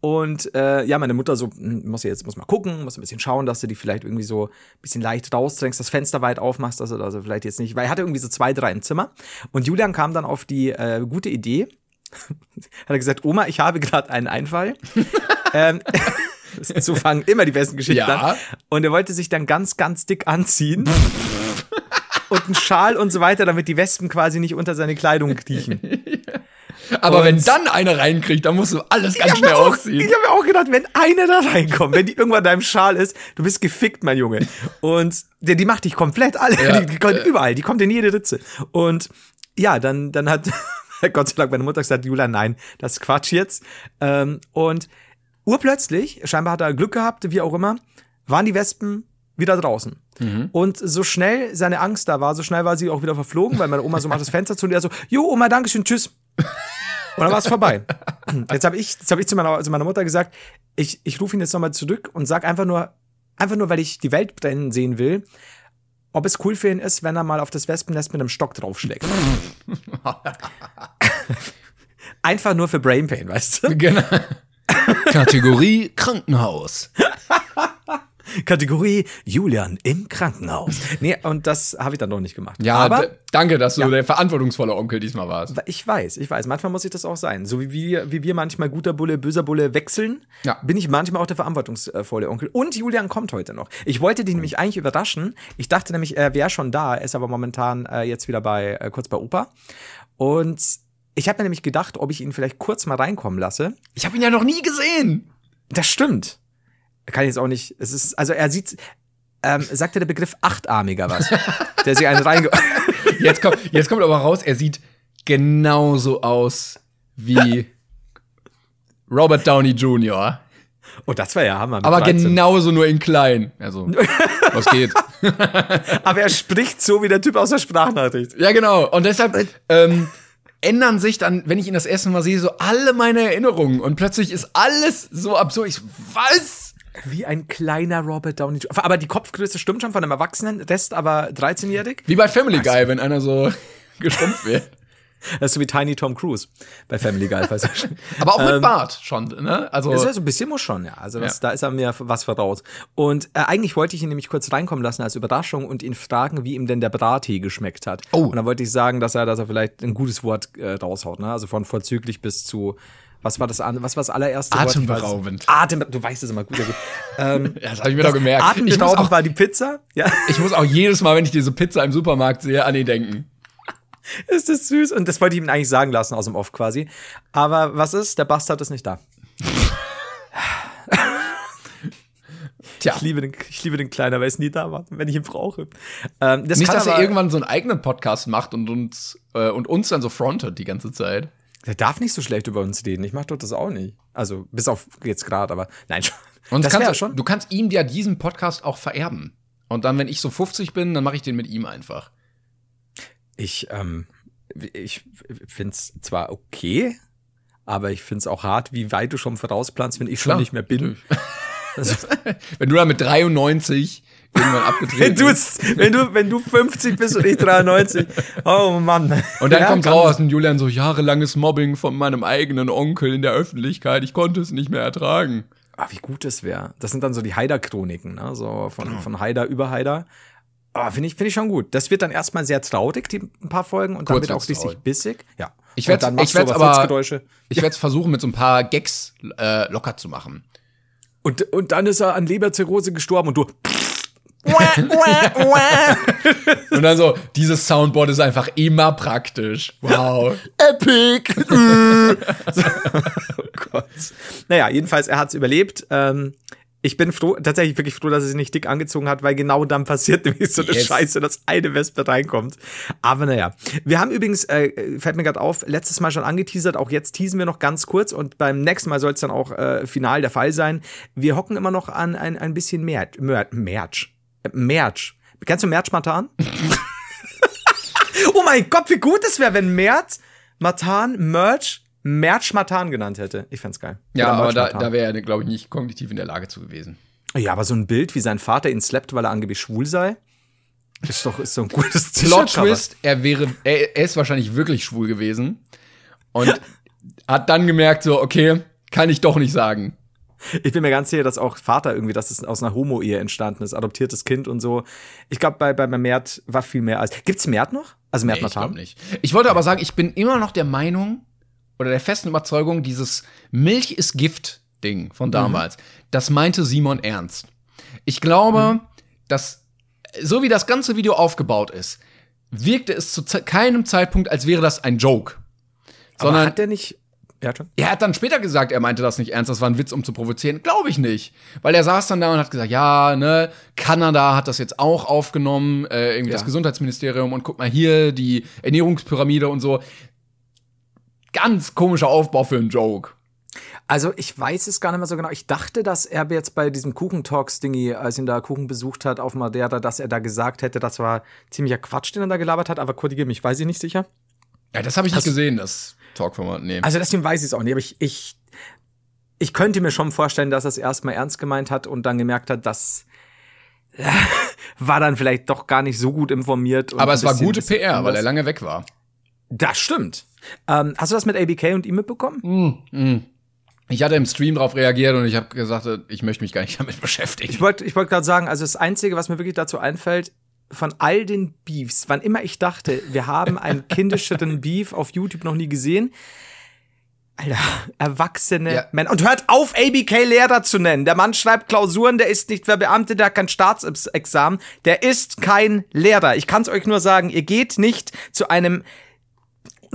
Und äh, ja, meine Mutter so, hm, muss jetzt muss mal gucken, muss ein bisschen schauen, dass du die vielleicht irgendwie so ein bisschen leicht rausdrängst, das Fenster weit aufmachst, dass du also vielleicht jetzt nicht, weil er hatte irgendwie so zwei, drei im Zimmer. Und Julian kam dann auf die äh, gute Idee, hat er gesagt, Oma, ich habe gerade einen Einfall. ähm, so fangen immer die besten Geschichten Ja. an. Und er wollte sich dann ganz, ganz dick anziehen. und einen Schal und so weiter, damit die Wespen quasi nicht unter seine Kleidung kriechen. Aber Und- wenn dann eine reinkriegt, dann musst du alles ganz schnell auch- ausziehen. Ich habe mir auch gedacht, wenn einer da reinkommt, wenn die irgendwann in deinem Schal ist, du bist gefickt, mein Junge. Und die, die macht dich komplett alle. Ja. Die, die kommt überall, die kommt in jede Ritze. Und ja, dann, dann hat Gott sei Dank meine Mutter gesagt, Julia, nein, das ist Quatsch jetzt. Ähm, und urplötzlich, scheinbar hat er Glück gehabt, wie auch immer, waren die Wespen wieder draußen. Und so schnell seine Angst da war, so schnell war sie auch wieder verflogen, weil meine Oma so macht das Fenster zu und er so, Jo, Oma, Dankeschön, tschüss. Und dann war es vorbei. Jetzt habe ich, jetzt hab ich zu, meiner, zu meiner Mutter gesagt, ich, ich rufe ihn jetzt nochmal zurück und sag einfach nur, einfach nur, weil ich die Welt brennen sehen will, ob es cool für ihn ist, wenn er mal auf das Wespennest mit einem Stock draufschlägt. einfach nur für Brain Pain, weißt du? Genau. Kategorie Krankenhaus. Kategorie Julian im Krankenhaus. Nee, und das habe ich dann noch nicht gemacht. Ja, aber danke, dass du Ja. der verantwortungsvolle Onkel diesmal warst. Ich weiß, ich weiß. Manchmal muss ich das auch sein. So wie wir, wie wir manchmal guter Bulle, böser Bulle wechseln, Ja. bin ich manchmal auch der verantwortungsvolle Onkel. Und Julian kommt heute noch. Ich wollte den nämlich eigentlich überraschen. Ich dachte nämlich, er wäre schon da. Er ist aber momentan äh, jetzt wieder bei, äh, kurz bei Opa. Und ich habe mir nämlich gedacht, ob ich ihn vielleicht kurz mal reinkommen lasse. Ich habe ihn ja noch nie gesehen. Das stimmt. Kann ich jetzt auch nicht. Es ist, also er sieht, ähm, sagt dir der Begriff Achtarmiger was? der sich einen reinge... Jetzt kommt, jetzt kommt aber raus, er sieht genauso aus wie Robert Downey Jr. Oh, das war ja Hammer. Aber 13. genauso nur in klein. Also, was geht? Aber er spricht so wie der Typ aus der Sprachnachricht. Ja, genau. Und deshalb ähm, ändern sich dann, wenn ich ihn das erste Mal sehe, so alle meine Erinnerungen. Und plötzlich ist alles so absurd. Ich was? Wie ein kleiner Robert Downey Jr. Aber die Kopfgröße stimmt schon von einem Erwachsenen, Rest aber 13-jährig. Wie bei Family Guy, wenn einer so geschrumpft wird. Das ist so wie Tiny Tom Cruise bei Family Guy. Weiß ich schon. Aber auch mit Bart schon, ne? Also, Das ist ja so ein bisschen muss schon, ja. Also das, Ja. da ist er mir was voraus. Und äh, eigentlich wollte ich ihn nämlich kurz reinkommen lassen als Überraschung und ihn fragen, wie ihm denn der Brattee geschmeckt hat. Oh. Und dann wollte ich sagen, dass er, dass er vielleicht ein gutes Wort äh, raushaut, ne? Also von vorzüglich bis zu was war das an, was war das allererste Wort? Atemberaubend. Atem, du weißt es immer gut. ähm, ja, das habe ich mir doch gemerkt. Atemberaubend war die Pizza. Ja. ich muss auch jedes Mal, wenn ich diese Pizza im Supermarkt sehe, an ihn denken. Ist das süß? Und das wollte ich ihm eigentlich sagen lassen aus dem Off quasi. Aber was ist? Der Bastard ist nicht da. Tja. Ich liebe den, ich liebe den Kleinen, aber er ist nie da, wenn ich ihn brauche. Ähm, das Nicht, kann dass er irgendwann so einen eigenen Podcast macht und uns, äh, und uns dann so frontet die ganze Zeit. Der darf nicht so schlecht über uns reden. Ich mach doch das auch nicht. Also, bis auf jetzt gerade, aber nein, schon. Und das kannst, schon. Du kannst ihm ja diesen Podcast auch vererben. Und dann, wenn ich so 50 bin, dann mache ich den mit ihm einfach. Ich, ähm, ich find's zwar okay, aber ich find's auch hart, wie weit du schon vorausplanst, wenn ich schon Klar, nicht mehr bin. Also, Wenn du dann mit 93 irgendwann abgetreten wenn, du, bist. wenn, du, wenn du 50 bist und ich 93, oh Mann. Und dann Ja, kommt raus und Julian so jahrelanges Mobbing von meinem eigenen Onkel in der Öffentlichkeit. Ich konnte es nicht mehr ertragen. Ah, wie gut das wäre. Das sind dann so die Haider-Chroniken, ne? So von, von Haider über Haider. Aber finde ich, finde ich schon gut. Das wird dann erstmal sehr traurig, die ein paar Folgen, und dann Kurz wird auch richtig traurig. bissig. Ja. Ich werde ich du werd's aber ich werde es versuchen mit so ein paar Gags äh, locker zu machen. Und, und dann ist er an Leberzirrhose gestorben und du. Und dann so dieses Soundboard ist einfach immer praktisch. Wow. Epic! oh Gott. Naja, jedenfalls, er hat es überlebt. Ähm, ich bin froh, tatsächlich wirklich froh, dass er sich nicht dick angezogen hat, weil genau dann passiert nämlich so eine Yes. Scheiße, dass eine Wespe reinkommt. Aber naja. Wir haben übrigens, äh, fällt mir gerade auf, letztes Mal schon angeteasert, auch jetzt teasen wir noch ganz kurz und beim nächsten Mal soll es dann auch äh, final der Fall sein. Wir hocken immer noch an ein, ein bisschen Merch. Mer Merch. Merch. Kennst du Merch Matan? oh mein Gott, wie gut es wäre, wenn Merch Matan Merch Merch Matan genannt hätte. Ich fänd's geil. Ja, aber da, da wäre er, glaube ich, nicht kognitiv in der Lage zu gewesen. Ja, aber so ein Bild, wie sein Vater ihn slappt, weil er angeblich schwul sei, ist doch, ist doch ein gutes Plot. Twist, er wäre, er, er ist wahrscheinlich wirklich schwul gewesen und hat dann gemerkt, so, okay, kann ich doch nicht sagen. Ich bin mir ganz sicher, dass auch Vater irgendwie, dass es aus einer Homo-Ehe entstanden ist, adoptiertes Kind und so. Ich glaube, bei, bei, bei Mert war viel mehr als. Gibt's Mert noch? Also Mert Nee, ich Natan? glaube nicht. Ich wollte aber sagen, ich bin immer noch der Meinung oder der festen Überzeugung, dieses Milch ist Gift-Ding von damals, das meinte Simon ernst. Ich glaube, dass so wie das ganze Video aufgebaut ist, wirkte es zu keinem Zeitpunkt, als wäre das ein Joke. Aber Sondern hat der nicht. Ja, schon. er hat dann später gesagt, er meinte das nicht ernst, das war ein Witz, um zu provozieren. Glaube ich nicht. Weil er saß dann da und hat gesagt, ja, ne, Kanada hat das jetzt auch aufgenommen, äh, irgendwie Ja. das Gesundheitsministerium und guck mal hier, die Ernährungspyramide und so. Ganz komischer Aufbau für einen Joke. Also ich weiß es gar nicht mehr so genau. Ich dachte, dass er jetzt bei diesem Kuchentalks-Dingi, als ihn da Kuchen besucht hat auf Madeira, dass er da gesagt hätte, das war ziemlicher Quatsch, den er da gelabert hat, aber korrigiere mich, weiß ich nicht sicher. Ja, das habe ich nicht Hast- gesehen, das Talkformat. Nee. Also deswegen weiß ich es auch nicht, aber ich, ich, ich könnte mir schon vorstellen, dass er es erstmal ernst gemeint hat und dann gemerkt hat, dass war dann vielleicht doch gar nicht so gut informiert. aber es war gute PR, weil anders. er lange weg war. Das stimmt. Ähm, hast du das mit ABK und ihm mitbekommen? Ich hatte im Stream darauf reagiert und ich habe gesagt, ich möchte mich gar nicht damit beschäftigen. Ich wollte ich wollt gerade sagen, also das Einzige, was mir wirklich dazu einfällt, von all den Beefs, wann immer ich dachte, wir haben einen kindischeren Beef auf YouTube noch nie gesehen. Alter, erwachsene Ja. Männer. Und hört auf, ABK Lehrer zu nennen. Der Mann schreibt Klausuren, der ist nicht verbeamtet, der hat kein Staatsexamen. Der ist kein Lehrer. Ich kann es euch nur sagen, ihr geht nicht zu einem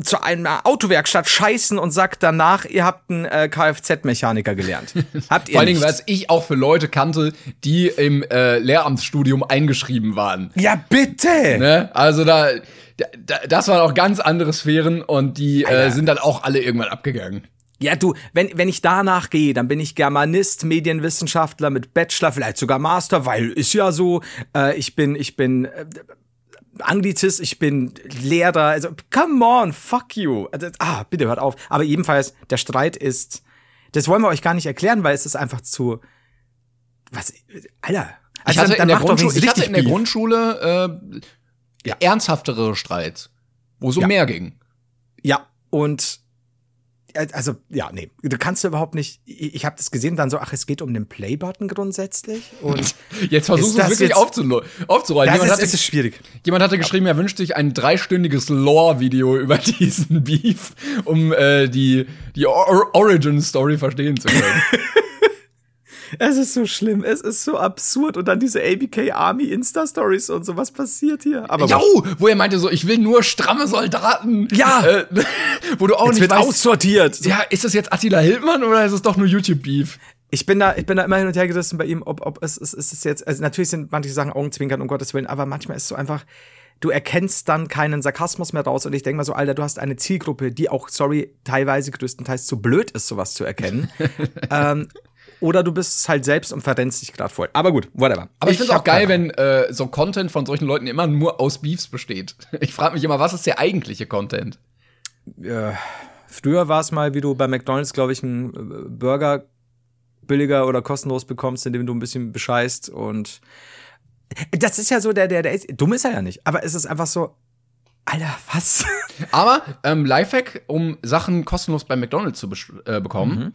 zu einer Autowerkstatt scheißen und sagt danach, ihr habt einen äh, Kfz-Mechaniker gelernt. Habt ihr Vor allen Dingen, weil ich auch für Leute kannte, die im äh, Lehramtsstudium eingeschrieben waren. Ja, bitte! Ne? Also da, da, das waren auch ganz andere Sphären und die äh, sind dann auch alle irgendwann abgegangen. Ja, du, wenn, wenn ich danach gehe, dann bin ich Germanist, Medienwissenschaftler mit Bachelor, vielleicht sogar Master, weil ist ja so, äh, ich bin, ich bin äh, Anglizist, ich bin Lehrer, also come on, fuck you. Also, ah, bitte hört auf. Aber jedenfalls, der Streit ist, das wollen wir euch gar nicht erklären, weil es ist einfach zu, was, Alter. Ich Also, hatte, dann in der, ich hatte in der. Grundschule äh, ernsthaftere Streits, wo so Ja. mehr ging. Ja, und also ja, nee, du kannst du überhaupt nicht. Ich, habe das gesehen, dann so, ach, es geht um den Play-Button grundsätzlich und Jetzt versuchst du es wirklich aufzurollen. das Jemand, ist, hatte, es ist schwierig. jemand hatte geschrieben, er wünscht sich ein dreistündiges Lore-Video über diesen Beef, um äh, die, die Or Origin-Story verstehen zu können. Es ist so schlimm, es ist so absurd und dann diese ABK Army Insta Stories und so, was passiert hier? Aber Jo, wo er meinte so, ich will nur stramme Soldaten. Ja. Äh, wo du auch jetzt nicht wird weißt, aussortiert. ja, ist das jetzt Attila Hildmann oder ist es doch nur YouTube-Beef? Ich bin da, ich bin da immer hin und her gerissen bei ihm, ob, ob es, es, es ist jetzt, also natürlich sind manche Sachen Augenzwinkern, um Gottes Willen, aber manchmal ist es so einfach, du erkennst dann keinen Sarkasmus mehr raus und ich denke mal so, Alter, du hast eine Zielgruppe, die auch, sorry, teilweise größtenteils zu blöd ist, sowas zu erkennen. ähm, oder du bist halt selbst und verrennst dich gerade voll. Aber gut, whatever. Aber ich, finde es auch geil, wenn äh, so Content von solchen Leuten immer nur aus Beefs besteht. Ich frage mich immer, was ist der eigentliche Content? Früher war es mal, wie du bei McDonalds, glaube ich, einen äh, Burger billiger oder kostenlos bekommst, indem du ein bisschen bescheißt und das ist ja so, der, der, der ist, dumm ist er ja nicht, aber es ist einfach so, Alter, was? Aber ähm, Lifehack, um Sachen kostenlos bei McDonalds zu äh, bekommen.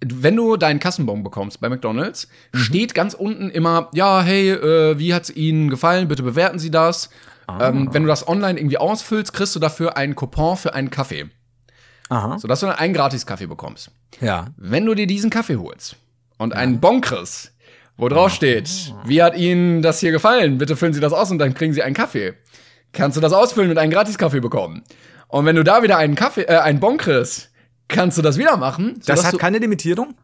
Wenn du deinen Kassenbon bekommst bei McDonalds, steht ganz unten immer, ja, hey, äh, wie hat's Ihnen gefallen? Bitte bewerten Sie das. Ähm, wenn du das online irgendwie ausfüllst, kriegst du dafür einen Coupon für einen Kaffee. Aha. Sodass du dann einen Gratis-Kaffee bekommst. Ja. Wenn du dir diesen Kaffee holst und einen Bon kriegst, wo drauf steht, wie hat Ihnen das hier gefallen? Bitte füllen Sie das aus und dann kriegen Sie einen Kaffee. Kannst du das ausfüllen und einen Gratis-Kaffee bekommen. Und wenn du da wieder einen Kaffee, äh, einen Bon kriegst, kannst du das wieder machen. Das hat keine Limitierung?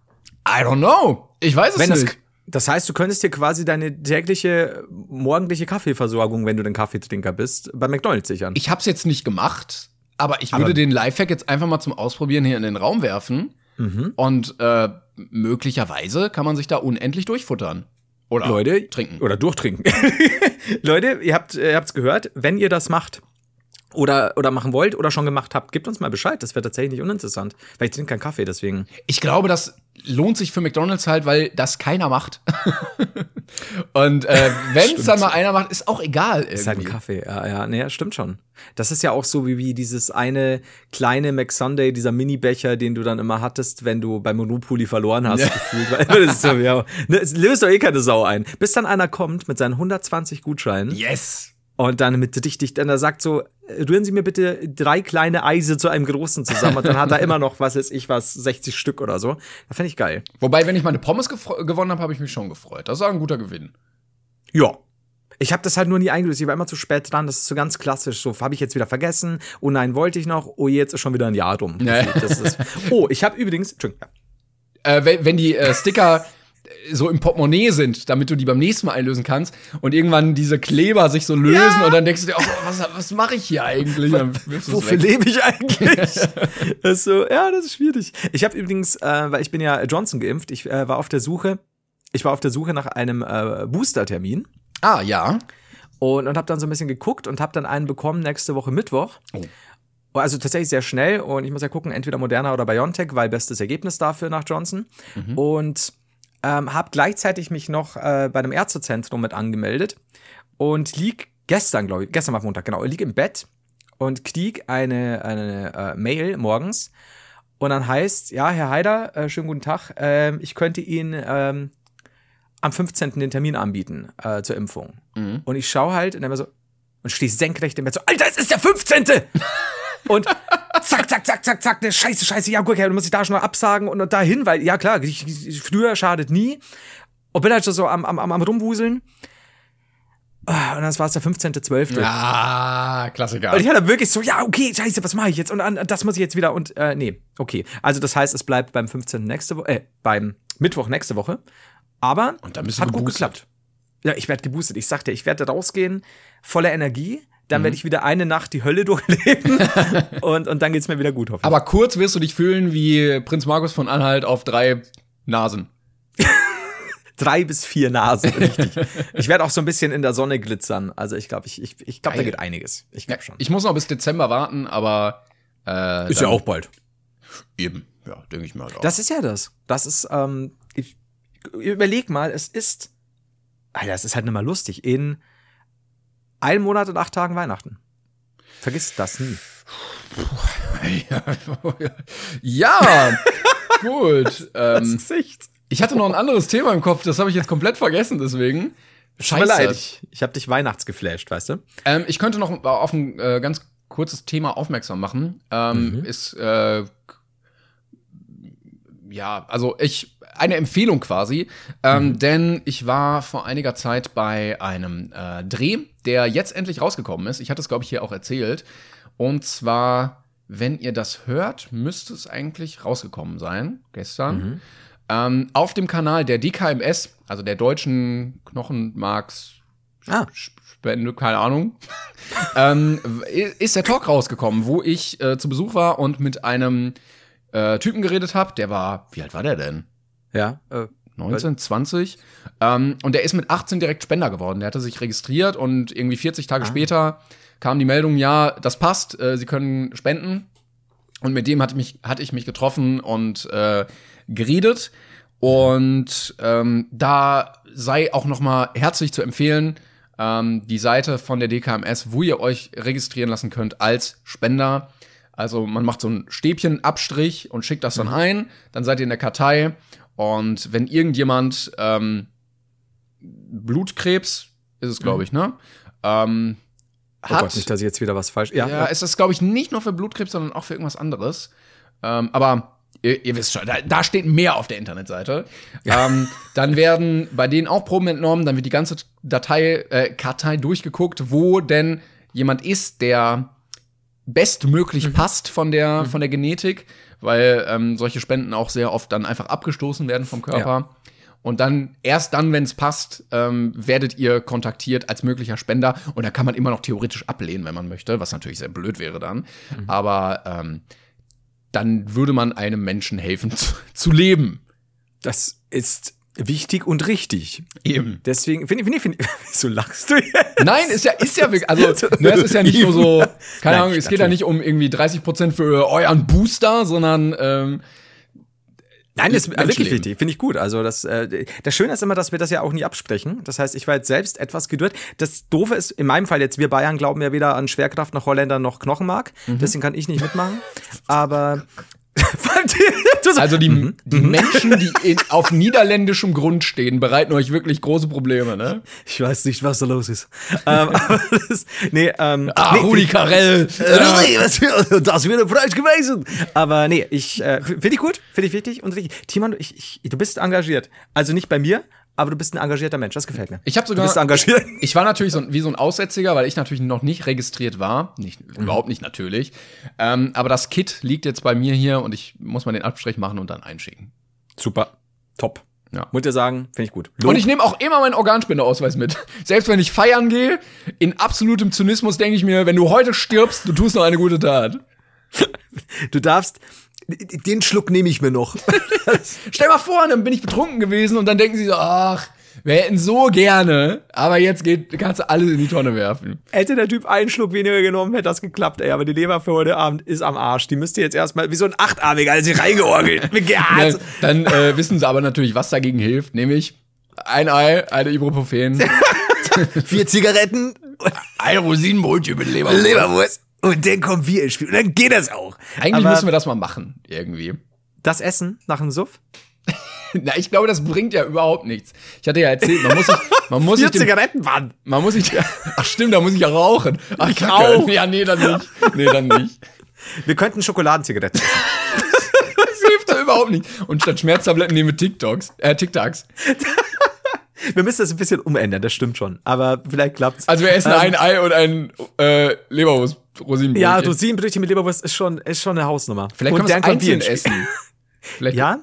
I don't know. Ich weiß es nicht. das heißt, du könntest dir quasi deine tägliche, morgendliche Kaffeeversorgung, wenn du ein Kaffeetrinker bist, bei McDonalds sichern. Ich hab's jetzt nicht gemacht, aber ich würde Aber- den Lifehack jetzt einfach mal zum Ausprobieren hier in den Raum werfen. Mhm. Und äh, möglicherweise kann man sich da unendlich durchfuttern. Oder Leute, trinken. Oder durchtrinken. Leute, ihr habt ihr habt's gehört, wenn ihr das macht oder oder machen wollt oder schon gemacht habt, gebt uns mal Bescheid, das wäre tatsächlich nicht uninteressant, weil ich trinke keinen Kaffee, deswegen. Ich glaube, dass lohnt sich für McDonalds halt, weil das keiner macht. und äh, wenn es dann mal einer macht, ist auch egal irgendwie. Ist halt ein Kaffee, ja, ja, nee, stimmt schon. Das ist ja auch so wie, wie dieses eine kleine McSunday, dieser Mini-Becher, den du dann immer hattest, wenn du bei Monopoly verloren hast, Ja. das so, ja, ne, es löst doch eh keine Sau ein. Bis dann einer kommt mit seinen 120 Gutscheinen Yes. und dann mit richtig, dann er sagt so, rühren Sie mir bitte drei kleine Eise zu einem großen zusammen und dann hat er immer noch, was weiß ich was, 60 Stück oder so. Das finde ich geil. Wobei, wenn ich meine Pommes gewonnen habe, habe ich mich schon gefreut. Das war ein guter Gewinn. Ja. Ich habe das halt nur nie eingelöst. Ich war immer zu spät dran. Das ist so ganz klassisch. So habe ich jetzt wieder vergessen. Oh nein, wollte ich noch. Oh, jetzt ist schon wieder ein Jahr rum. Das ist, oh, ich habe übrigens. Entschuldigung. Äh, wenn, wenn die äh, Sticker so im Portemonnaie sind, damit du die beim nächsten Mal einlösen kannst und irgendwann diese Kleber sich so lösen und dann denkst du dir, oh, was, was mache ich hier eigentlich? Wofür lebe ich eigentlich? das ist so, ja, das ist schwierig. Ich habe übrigens, äh, weil ich bin ja Johnson geimpft, ich äh, war auf der Suche, ich war auf der Suche nach einem äh, Booster-Termin Ah, ja. und, und habe dann so ein bisschen geguckt und habe dann einen bekommen nächste Woche Mittwoch. Oh. Also tatsächlich sehr schnell und ich muss ja gucken, entweder Moderna oder BioNTech, weil bestes Ergebnis dafür nach Johnson. Und ähm, habe gleichzeitig mich noch äh, bei einem Ärztezentrum mit angemeldet und lieg gestern, glaube ich, gestern war Montag, genau, lieg im Bett und krieg eine, eine äh, Mail morgens und dann heißt, ja, Herr Haider, äh, schönen guten Tag, ähm, ich könnte Ihnen ähm, am 15. den Termin anbieten äh, zur Impfung. Und ich schaue halt und dann immer so und stehe senkrecht im Bett so, Alter, es ist der 15. und zack, zack, zack, zack, zack, ne, scheiße, scheiße, ja, gut, okay, du musst ich da schon mal absagen und, und dahin, weil, ja klar, ich, ich, früher schadet nie. Und bin halt schon so am, am, am, rumwuseln. Ah, Und dann war es der 15.12. Ah, Klassiker. Und ich hatte wirklich so, ja, okay, scheiße, was mache ich jetzt? Und an, das muss ich jetzt wieder und äh, nee, okay. Also das heißt, es bleibt beim 15. nächste Woche, äh, beim Mittwoch nächste Woche. Aber dann hat gut geklappt. Ja, ich werde geboostet. Ich sagte, ich werde rausgehen, voller Energie. Mhm. Dann werde ich wieder eine Nacht die Hölle durchleben und, und dann geht's mir wieder gut, hoffentlich. Aber kurz wirst du dich fühlen wie Prinz Markus von Anhalt auf drei Nasen. drei bis vier Nasen, richtig. ich werde auch so ein bisschen in der Sonne glitzern. Also ich glaube, ich, ich, ich glaube, da geht einiges. Ich glaube schon. Ich muss noch bis Dezember warten, aber äh, Ist ja auch bald. eben. Ja, denke ich mal. Auch. Das ist ja das. Das ist, ähm, ich, überleg mal, es ist, Alter, es ist halt nicht mal lustig. In einem Monat und acht Tagen Weihnachten. Vergiss das nie. ja, gut. Ähm, ich hatte noch ein anderes Thema im Kopf, das habe ich jetzt komplett vergessen, deswegen. Tut mir leid, ich, ich habe dich weihnachtsgeflasht, weißt du? Ähm, ich könnte noch auf ein äh, ganz kurzes Thema aufmerksam machen. Ähm, Ist äh, ja, also ich eine Empfehlung quasi, ähm, denn ich war vor einiger Zeit bei einem äh, Dreh, der jetzt endlich rausgekommen ist. Ich hatte es glaube ich hier auch erzählt. Und zwar, wenn ihr das hört, müsste es eigentlich rausgekommen sein gestern. Ähm, auf dem Kanal der DKMS, also der deutschen Knochenmarks Ah. Spende, keine Ahnung, ähm, ist der Talk rausgekommen, wo ich äh, zu Besuch war und mit einem äh, Typen geredet habe. Der war, wie alt war der denn? Ja. Äh, 19, 20. Ähm, und der ist mit 18 direkt Spender geworden. Der hatte sich registriert und irgendwie 40 Tage später kam die Meldung, ja, das passt, äh, Sie können spenden. Und mit dem hatte, mich, hatte ich mich getroffen und äh, geredet. Und ähm, da sei auch noch mal herzlich zu empfehlen, ähm, die Seite von der DKMS, wo ihr euch registrieren lassen könnt als Spender. Also man macht so einen Stäbchenabstrich und schickt das dann ein, dann seid ihr in der Kartei und wenn irgendjemand ähm, Blutkrebs ist es, glaube ich, ne? Ähm, oh hat, Gott, nicht, dass ich jetzt wieder was falsch. ja, Ja, ja. es ist, glaube ich, nicht nur für Blutkrebs, sondern auch für irgendwas anderes. Ähm, aber ihr, ihr wisst schon, da, da steht mehr auf der Internetseite. Ähm, dann werden bei denen auch Proben entnommen, dann wird die ganze Datei, äh, Kartei durchgeguckt, wo denn jemand ist, der bestmöglich passt von der, von der Genetik, weil ähm, solche Spenden auch sehr oft dann einfach abgestoßen werden vom Körper. Und dann, erst dann, wenn es passt, ähm, werdet ihr kontaktiert als möglicher Spender. Und da kann man immer noch theoretisch ablehnen, wenn man möchte, was natürlich sehr blöd wäre dann. Aber ähm, dann würde man einem Menschen helfen zu, zu leben. Das ist wichtig und richtig. Eben. Deswegen, finde ich, finde ich, so lachst du jetzt? Nein, ist ja, ist ja wirklich, also, ne, es ist ja nicht nur so, keine Nein, Ahnung, es geht ja nicht um irgendwie 30 Prozent für euren Booster, sondern, ähm, Nein, das ist wirklich wichtig, finde ich gut. Also das, äh, das Schöne ist immer, dass wir das ja auch nie absprechen. Das heißt, ich war jetzt selbst etwas geduld. Das Doofe ist, in meinem Fall jetzt, wir Bayern glauben ja weder an Schwerkraft noch Holländer noch Knochenmark. Mhm. Deswegen kann ich nicht mitmachen. Aber Also die, Mhm. die Menschen, die in, auf niederländischem Grund stehen, bereiten euch wirklich große Probleme, ne? ich weiß nicht, was da los ist. ähm, aber das, nee, ähm, Ah, nee, Rudi Carell. Rudi, was, das wäre falsch gewesen. Aber nee, ich äh, finde ich gut, finde ich wichtig und richtig. Timon, ich, ich, du bist engagiert. Also nicht bei mir, aber du bist ein engagierter Mensch. Das gefällt mir. Ich habe sogar. Du bist engagiert. Ich war natürlich so, ein- wie so ein Aussätziger, weil ich natürlich noch nicht registriert war. Nicht, Mhm. Überhaupt nicht natürlich. Ähm, aber das Kit liegt jetzt bei mir hier und ich muss mal den Abstrich machen und dann einschicken. Super. Top. Ja. Muss dir sagen, finde ich gut. Und ich nehme auch immer meinen Organspendeausweis mit. Selbst wenn ich feiern gehe, in absolutem Zynismus denke ich mir, wenn du heute stirbst, du tust noch eine gute Tat. du darfst, den Schluck nehme ich mir noch. Stell mal vor, dann bin ich betrunken gewesen und dann denken sie so, ach, wir hätten so gerne, aber jetzt geht, kannst du alles in die Tonne werfen. Hätte der Typ einen Schluck weniger genommen, hätte das geklappt, ey. Aber die Leber für heute Abend ist am Arsch. Die müsste jetzt erstmal wie so ein Achtarmiger alles hier reingeorgelt. Gerhard. dann äh, wissen sie aber natürlich, was dagegen hilft, nämlich ein Ei, eine Ibuprofen, Vier Zigaretten, ein Rosinenbrötchen mit Leber. Leberwurst. Und dann kommt wir ins Spiel. Und dann geht das auch. Eigentlich Aber müssen wir das mal machen, irgendwie. das Essen nach dem Suff? Na, ich glaube, das bringt ja überhaupt nichts. Ich hatte ja erzählt, man muss sich, man muss sich Vier Zigaretten, Mann. man muss sich, ach stimmt, da muss ich ja rauchen. Ach, Ich Kacke. auch. Ja, nee, dann nicht. Nee, dann nicht. Wir könnten Schokoladenzigaretten. essen. Das hilft ja überhaupt nicht. Und statt Schmerztabletten nehmen wir TikToks, äh, TikToks. wir müssen das ein bisschen umändern, das stimmt schon. Aber vielleicht klappt's. Also wir essen Ähm, ein Ei und ein äh, Leberwurst, Rosinenbrötchen. Ja, Rosinenbrötchen mit Leberwurst ist schon, ist schon eine Hausnummer. Vielleicht Und können wir es einzeln essen. Vielleicht Ja?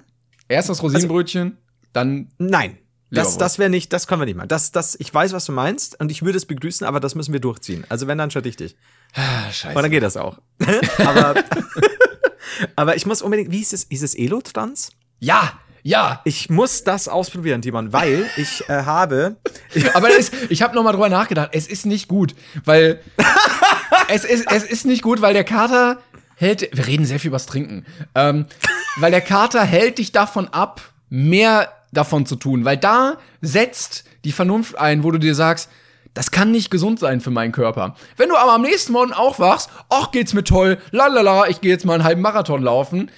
erst das Rosinenbrötchen, dann Nein. Das, das wäre nicht, das können wir nicht machen. Das, das, ich weiß, was du meinst und ich würde es begrüßen, aber das müssen wir durchziehen. Also wenn dann schon richtig. ah, scheiße. Und dann geht das auch. aber, aber ich muss unbedingt, wie hieß es, hieß es Elotrans? Ja, ja. Ich muss das ausprobieren, Timon, weil ich äh, habe, Aber es, ich habe noch mal drüber nachgedacht. Es ist nicht gut, weil es ist es ist nicht gut, weil der Kater hält. Wir reden sehr viel übers Trinken, ähm, weil der Kater hält dich davon ab, mehr davon zu tun, weil da setzt die Vernunft ein, wo du dir sagst. Das kann nicht gesund sein für meinen Körper. Wenn du aber am nächsten Morgen aufwachst, ach, geht's mir toll, lalala, ich gehe jetzt mal einen halben Marathon laufen,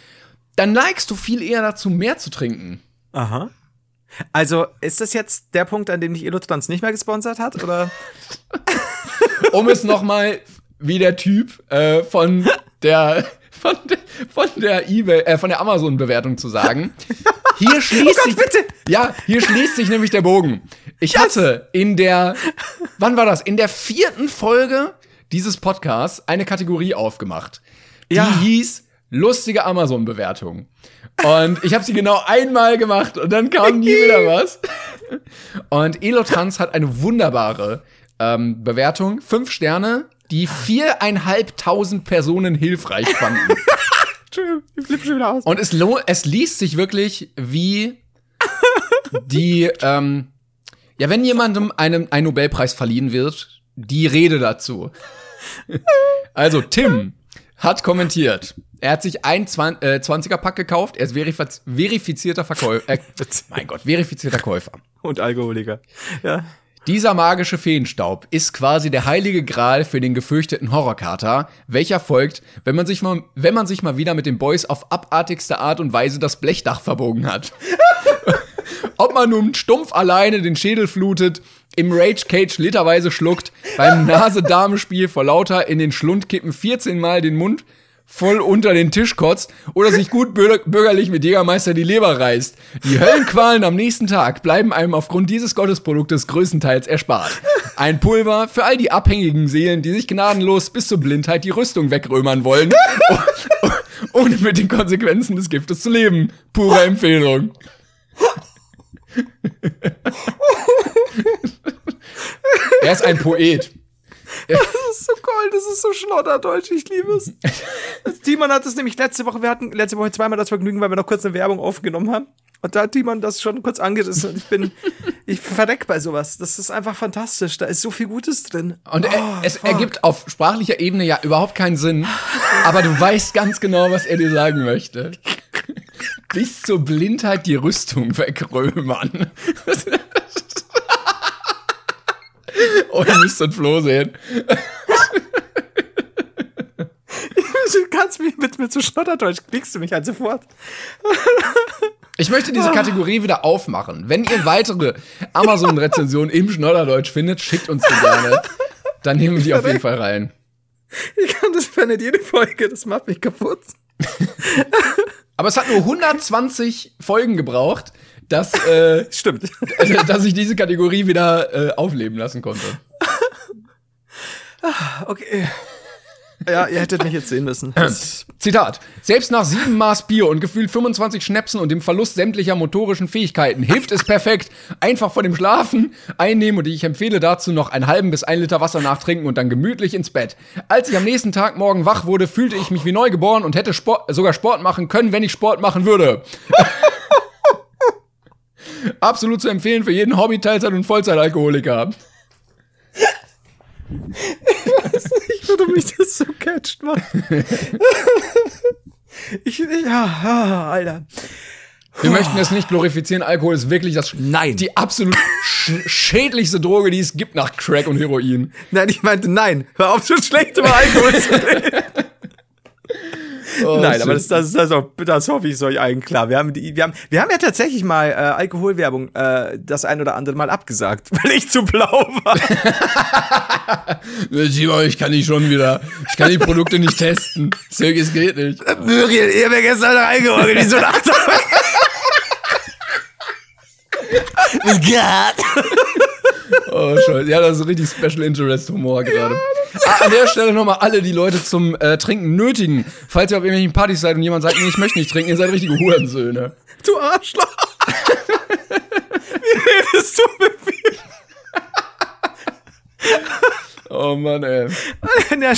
dann neigst du viel eher dazu, mehr zu trinken. aha. Also ist das jetzt der Punkt, an dem dich Elotrans nicht mehr gesponsert hat? Oder? um es nochmal wie der Typ äh, von der von der, von der eBay, äh, von der Amazon-Bewertung zu sagen. Hier schließt sich, bitte! ja, hier schließt sich nämlich der Bogen. Ich hatte in der, wann war das? In der vierten Folge dieses Podcasts eine Kategorie aufgemacht. Die Ja. hieß lustige Amazon-Bewertung. Und ich habe sie genau einmal gemacht und dann kam nie wieder was. Und Elotrans hat eine wunderbare ähm, Bewertung. Fünf Sterne, die viereinhalbtausend Personen hilfreich fanden. Ich flippe schon wieder aus. Und es, es liest sich wirklich wie die, ähm, ja, wenn jemandem einem ein Nobelpreis verliehen wird, die Rede dazu. Also, Tim hat kommentiert. Er hat sich ein 20, äh, 20er-Pack gekauft. Er ist verifiz verifizierter Verkäufer. Äh, mein Gott, verifizierter Käufer. Und Alkoholiker. Ja. Dieser magische Feenstaub ist quasi der heilige Gral für den gefürchteten Horrorkater, welcher folgt, wenn man sich mal, wenn man sich mal wieder mit den Boys auf abartigste Art und Weise das Blechdach verbogen hat. Ob man nun stumpf alleine den Schädel flutet, im Rage Cage literweise schluckt, beim Nase-Dame-Spiel vor lauter in den Schlund kippen 14 Mal den Mund voll unter den Tisch kotzt oder sich gut bürger- bürgerlich mit Jägermeister die Leber reißt. Die Höllenqualen am nächsten Tag bleiben einem aufgrund dieses Gottesproduktes größtenteils erspart. Ein Pulver für all die abhängigen Seelen, die sich gnadenlos bis zur Blindheit die Rüstung wegrömern wollen, ohne mit den Konsequenzen des Giftes zu leben. Pure Empfehlung. er ist ein Poet. Das ist so cool, das ist so schnodderdeutsch, ich liebe es. Timon hat es nämlich letzte Woche, wir hatten letzte Woche zweimal das Vergnügen, weil wir noch kurz eine Werbung aufgenommen haben. Und da hat Timon das schon kurz angerissen und ich bin, ich verreck bei sowas. Das ist einfach fantastisch, da ist so viel Gutes drin. Und er, Oh, es fuck. ergibt auf sprachlicher Ebene ja überhaupt keinen Sinn, aber du weißt ganz genau, was er dir sagen möchte. bis zur Blindheit die Rüstung wegrömern. oh, ihr müsst den Flo sehen. Du kannst mich mit mir zu Schnotterdeutsch, kriegst du mich halt sofort. Ich möchte diese Kategorie wieder aufmachen. Wenn ihr weitere Amazon-Rezensionen im Schnodderdeutsch findet, schickt uns die gerne. Dann nehmen wir die auf jeden Fall rein. Ich kann das für nicht jede Folge, das macht mich kaputt. Aber es hat nur 120 Folgen gebraucht, dass, äh, Stimmt. dass ich diese Kategorie wieder äh, aufleben lassen konnte. Okay. Ja, ihr hättet mich jetzt sehen müssen. Das, Zitat. Selbst nach sieben Maß Bier und gefühlt 25 Schnäpsen und dem Verlust sämtlicher motorischen Fähigkeiten hilft es perfekt. Einfach vor dem Schlafen einnehmen und ich empfehle dazu noch einen halben bis ein Liter Wasser nachtrinken und dann gemütlich ins Bett. Als ich am nächsten Tag morgen wach wurde, fühlte ich mich wie neu geboren und hätte Sport, sogar Sport machen können, wenn ich Sport machen würde. Absolut zu empfehlen für jeden Hobby, Teilzeit und Vollzeitalkoholiker. ich würde mich das so catcht, Mann. Ich, ja, ah, Alter. Wir möchten es nicht glorifizieren. Alkohol ist wirklich das, Nein. die absolut sch schädlichste Droge, die es gibt nach Crack und Heroin. Nein, ich meinte nein. Hör auf, so schlecht über Alkohol zu reden. Oh, Nein, aber das, das, das, das, das hoffe ich ist euch allen klar. Wir haben, die, wir haben, wir haben ja tatsächlich mal äh, Alkoholwerbung äh, das ein oder andere Mal abgesagt, weil ich zu blau war. Simon, ich kann nicht schon wieder. Ich kann die Produkte nicht testen. Es geht nicht. Muriel, ihr habt ja gestern noch Alkohol in die so Oh, scheiße. Ja, das ist richtig Special Interest Humor gerade. Ah, an der Stelle nochmal alle, die Leute zum äh, Trinken nötigen. Falls ihr auf irgendwelchen Partys seid und jemand sagt, nee, ich möchte nicht trinken, ihr seid richtige Hurensöhne. Du Arschloch. Wie redest du mit mir? Oh Mann, ey. Ja,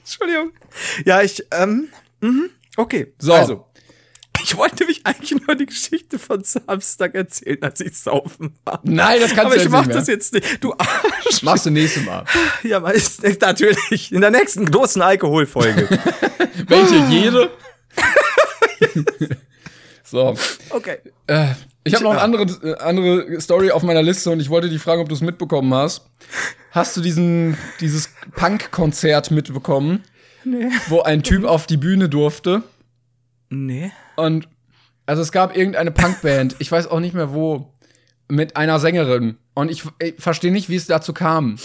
Entschuldigung. Ja, ich, ähm, mhm, okay. So. Also, ich wollte mich eigentlich nur die Geschichte von Samstag erzählen, als ich saufen war. Nein, das kannst Aber du ich jetzt mach nicht mehr. das jetzt nicht. Du Arsch. Machst du nächstes Mal. Ja, natürlich. In der nächsten großen Alkoholfolge. Welche? Jede? so. Okay. Äh, ich habe noch eine andere, äh, andere Story auf meiner Liste und ich wollte dich fragen, ob du es mitbekommen hast. Hast du diesen, dieses Punk-Konzert mitbekommen? Nee. Wo ein Typ auf die Bühne durfte Nee. Und also es gab irgendeine Punkband, ich weiß auch nicht mehr wo, mit einer Sängerin und ich, ich verstehe nicht, wie es dazu kam.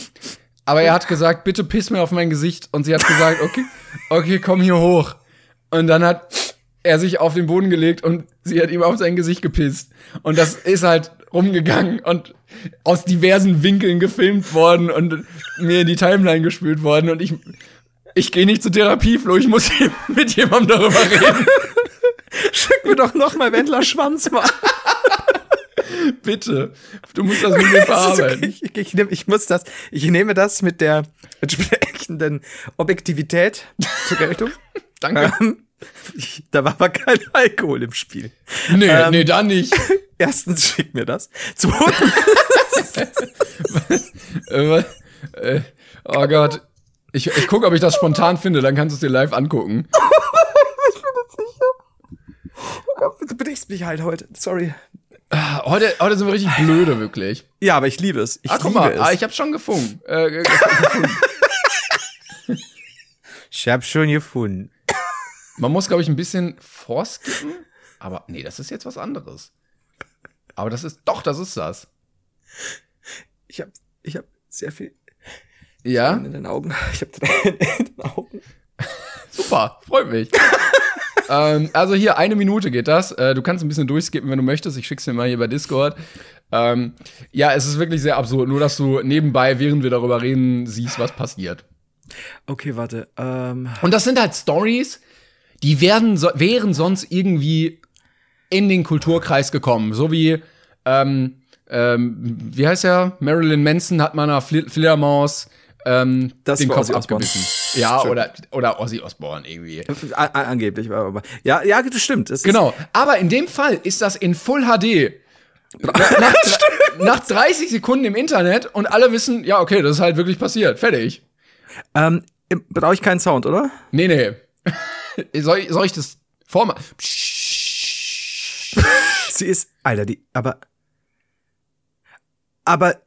Aber er hat gesagt, bitte piss mir auf mein Gesicht und sie hat gesagt, okay, okay, komm hier hoch. Und dann hat er sich auf den Boden gelegt und sie hat ihm auf sein Gesicht gepisst. Und das ist halt rumgegangen und aus diversen Winkeln gefilmt worden und mir in die Timeline gespült worden. Und ich, ich gehe nicht zur Therapie, Flo, ich muss mit jemandem darüber reden. Schick mir doch noch mal Wendler Schwanz mal. Bitte. Du musst das mit mir verarbeiten. okay. Ich, ich, ich, muss das, ich nehme das mit der entsprechenden Objektivität zur Geltung. Danke. Ähm, ich, da war aber kein Alkohol im Spiel. Nee, ähm, nee, dann nicht. Erstens schick mir das. Zweitens, Äh, äh, oh Gott. Ich, ich gucke, ob ich das spontan finde, dann kannst du es dir live angucken. Du bedichst mich halt heute. Sorry. Ah, Heute, heute sind wir richtig blöde, wirklich. Ja, aber ich liebe es. Ich Ah, guck liebe mal, es. ah, ich habe schon gefunden. Äh, ich hab schon gefunden. Man muss, glaube ich, ein bisschen vorskippen. Aber nee, das ist jetzt was anderes. Aber das ist, doch, das ist das. Ich hab, ich hab sehr viel Ja, in den Augen. Ich hab Tränen in den Augen. super, freut mich. Ähm, also hier, eine Minute geht das. Äh, du kannst ein bisschen durchskippen, wenn du möchtest. Ich schick's dir mal hier bei Discord. Ähm, ja, es ist wirklich sehr absurd. Nur, dass du nebenbei, während wir darüber reden, siehst, was passiert. Okay, warte. Ähm, Und das sind halt Stories, die werden so, wären sonst irgendwie in den Kulturkreis gekommen. So wie, ähm, ähm, wie heißt er? Marilyn Manson hat mal einer Fl Fledermaus ähm, Das den Kopf abgebissen. Ja, oder, oder Ozzy Osbourne irgendwie. an, an, angeblich, aber, ja, ja, das stimmt. Es Genau. Aber in dem Fall ist das in Full HD. Na- nach, nach 30 Sekunden im Internet und alle wissen, ja, okay, das ist halt wirklich passiert. Fertig. Ähm, brauche ich keinen Sound, oder? Nee, nee. soll, ich- soll ich das vormachen? Sie ist, Alter, die, aber, aber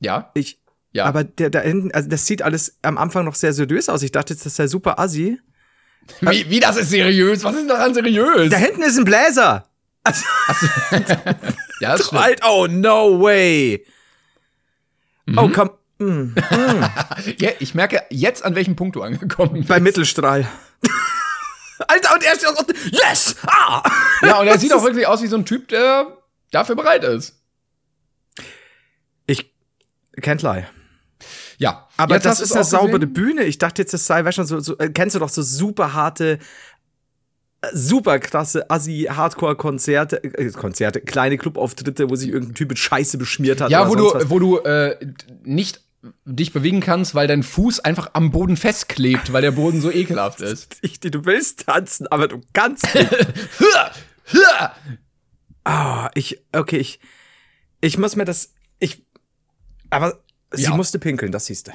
Ja? ich, Ja. aber der da hinten, also das sieht alles am Anfang noch sehr seriös aus. Ich dachte jetzt, das sei super assi. Wie, wie das ist seriös? Was ist daran seriös? Da hinten ist ein Bläser. ja, das. Alt, oh, no way. Oh, komm, mm, ja, ich merke jetzt, an welchem Punkt du angekommen bist. bei Mittelstrahl. Alter, und er ist yes! Ah! Ja, und er sieht auch wirklich aus wie so ein Typ, der dafür bereit ist. Ich, can't lie. Ja, Aber jetzt das ist eine saubere gesehen? Bühne. Ich dachte jetzt, das sei, weißt du, so, so, äh, kennst du doch so super harte, äh, super krasse Assi-Hardcore-Konzerte, äh, Konzerte, kleine Clubauftritte, wo sich irgendein Typ mit Scheiße beschmiert hat. Ja, wo du, was. wo du äh, nicht dich bewegen kannst, weil dein Fuß einfach am Boden festklebt, weil der Boden so ekelhaft ist. Ich, du willst tanzen, aber du kannst nicht. Ah, ich, okay, ich, ich muss mir das, ich, aber sie Ja. musste pinkeln, das siehst du.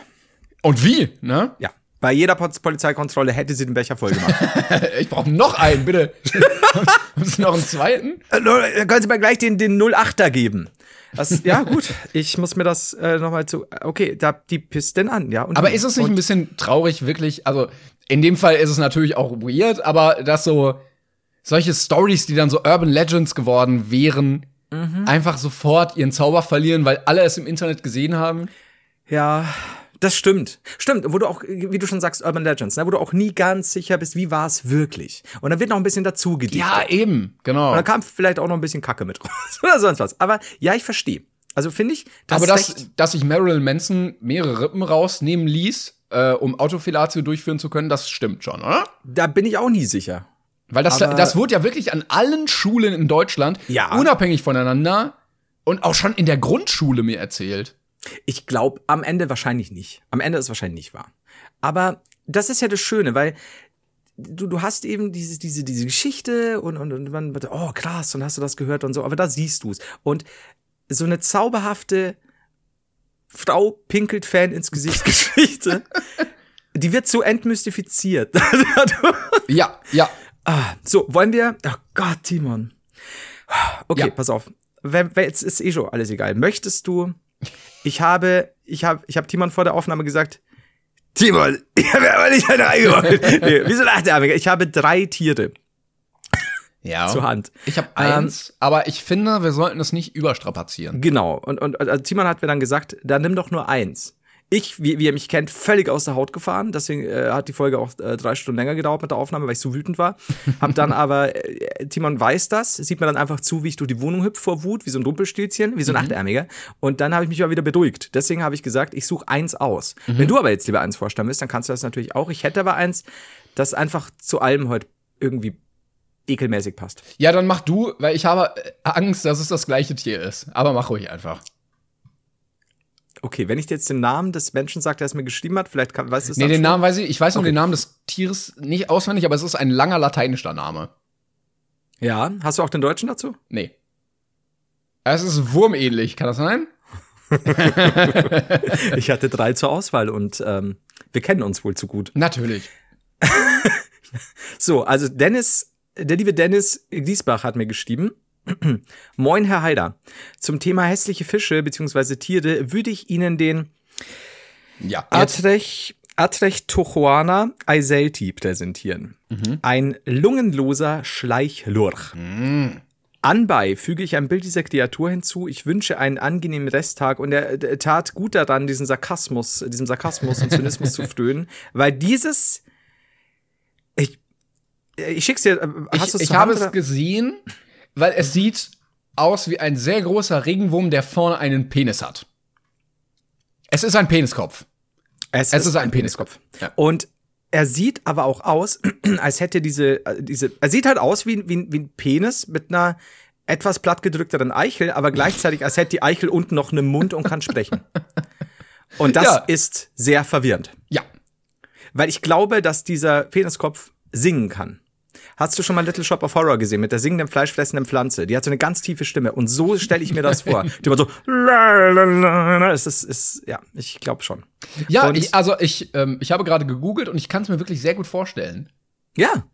Und wie, ne? Ja. Bei jeder Polizeikontrolle hätte sie den Becher voll gemacht. Ich brauche noch einen, bitte. Hast du noch einen zweiten? Äh, Leute, Dann können Sie mir gleich den, den 08er geben. Das, ja, gut. Ich muss mir das äh, nochmal zu. Okay, da, die pisst denn an, ja. Und Aber ist es nicht ein bisschen traurig, wirklich? Also, in dem Fall ist es natürlich auch weird, aber dass so solche Stories, die dann so Urban Legends geworden wären, Mhm. einfach sofort ihren Zauber verlieren, weil alle es im Internet gesehen haben? Ja, das stimmt. Stimmt, wo du auch, wie du schon sagst, Urban Legends, ne, wo du auch nie ganz sicher bist, wie war es wirklich. Und dann wird noch ein bisschen dazu gedichtet. Ja, eben, genau. Und dann kam vielleicht auch noch ein bisschen Kacke mit raus oder sonst was. Aber ja, ich verstehe. Also finde ich, das aber ist dass, dass sich Marilyn Manson mehrere Rippen rausnehmen ließ, äh, um Autofilatio durchführen zu können, das stimmt schon, oder? da bin ich auch nie sicher. Weil das, Aber- das wurde ja wirklich an allen Schulen in Deutschland, Ja. unabhängig voneinander und auch schon in der Grundschule mir erzählt. Ich glaube, am Ende wahrscheinlich nicht. Am Ende ist es wahrscheinlich nicht wahr. Aber das ist ja das Schöne, weil du, du hast eben diese, diese, diese Geschichte und, und, und man, oh krass, und hast du das gehört und so, aber da siehst du es. Und so eine zauberhafte Frau pinkelt Fan ins Gesicht Geschichte, die wird so entmystifiziert. Ja, ja. ah, so, wollen wir, oh Gott, Timon. Okay, Ja. pass auf. Jetzt ist eh schon alles egal. Möchtest du, ich habe, ich habe, ich habe Timon vor der Aufnahme gesagt, Timon, ich habe aber nicht eine eingeholt. nee, wieso lacht der? Ich habe drei Tiere Ja. zur Hand. Ich habe Ähm, eins, aber ich finde, wir sollten es nicht überstrapazieren. Genau. Und, und also Timon hat mir dann gesagt, dann nimm doch nur eins. Ich, wie, wie ihr mich kennt, völlig aus der Haut gefahren. Deswegen äh, hat die Folge auch äh, drei Stunden länger gedauert mit der Aufnahme, weil ich so wütend war. Hab dann aber, äh, Timon weiß das, sieht mir dann einfach zu, wie ich durch die Wohnung hüpf vor Wut, wie so ein Rumpelstilzchen, wie so ein Achtärmiger. Und dann habe ich mich mal wieder beruhigt. Deswegen habe ich gesagt, ich suche eins aus. Wenn du aber jetzt lieber eins vorstellen willst, dann kannst du das natürlich auch. Ich hätte aber eins, das einfach zu allem heute irgendwie ekelmäßig passt. Ja, dann mach du, weil ich habe äh, Angst, dass es das gleiche Tier ist. Aber mach ruhig einfach. Okay, wenn ich dir jetzt den Namen des Menschen sage, der es mir geschrieben hat, vielleicht kann, weißt du es Nee, den schon? Namen weiß ich. Ich weiß noch Okay. den Namen des Tieres nicht auswendig, aber es ist ein langer lateinischer Name. Ja, hast du auch den Deutschen dazu? Nee. Es ist wurmähnlich, kann das sein? Ich hatte drei zur Auswahl und ähm, wir kennen uns wohl zu gut. Natürlich. So, also Dennis, der liebe Dennis Griesbach hat mir geschrieben. Moin, Herr Haider. Zum Thema hässliche Fische bzw. Tiere würde ich Ihnen den Ja. Jetzt. Atrech, Atrechtochuana eiselti präsentieren. Ein lungenloser Schleichlurch. Anbei füge ich ein Bild dieser Kreatur hinzu. Ich wünsche einen angenehmen Resttag und er tat gut daran, diesen Sarkasmus, diesem Sarkasmus und Zynismus zu frönen, weil dieses ich, schick's dir. äh, Hast Ich, ich habe es gesehen, weil es sieht aus wie ein sehr großer Regenwurm, der vorne einen Penis hat. Es ist ein Peniskopf. Es, Es ist ein Peniskopf. Ja. Und er sieht aber auch aus, als hätte diese, äh, diese, er sieht halt aus wie, wie, wie ein Penis mit einer etwas plattgedrückteren Eichel, aber gleichzeitig, als hätte die Eichel unten noch einen Mund und kann sprechen. Und das Ja. ist sehr verwirrend. Ja. Weil ich glaube, dass dieser Peniskopf singen kann. Hast du schon mal Little Shop of Horror gesehen mit der singenden, fleischfressenden Pflanze? Die hat so eine ganz tiefe Stimme. Und so stelle ich mir das vor. Die war so. Es ist, ist, ja, ich glaube schon. Ja, ich, also ich, ähm, ich habe gerade gegoogelt und ich kann es mir wirklich sehr gut vorstellen. Ja.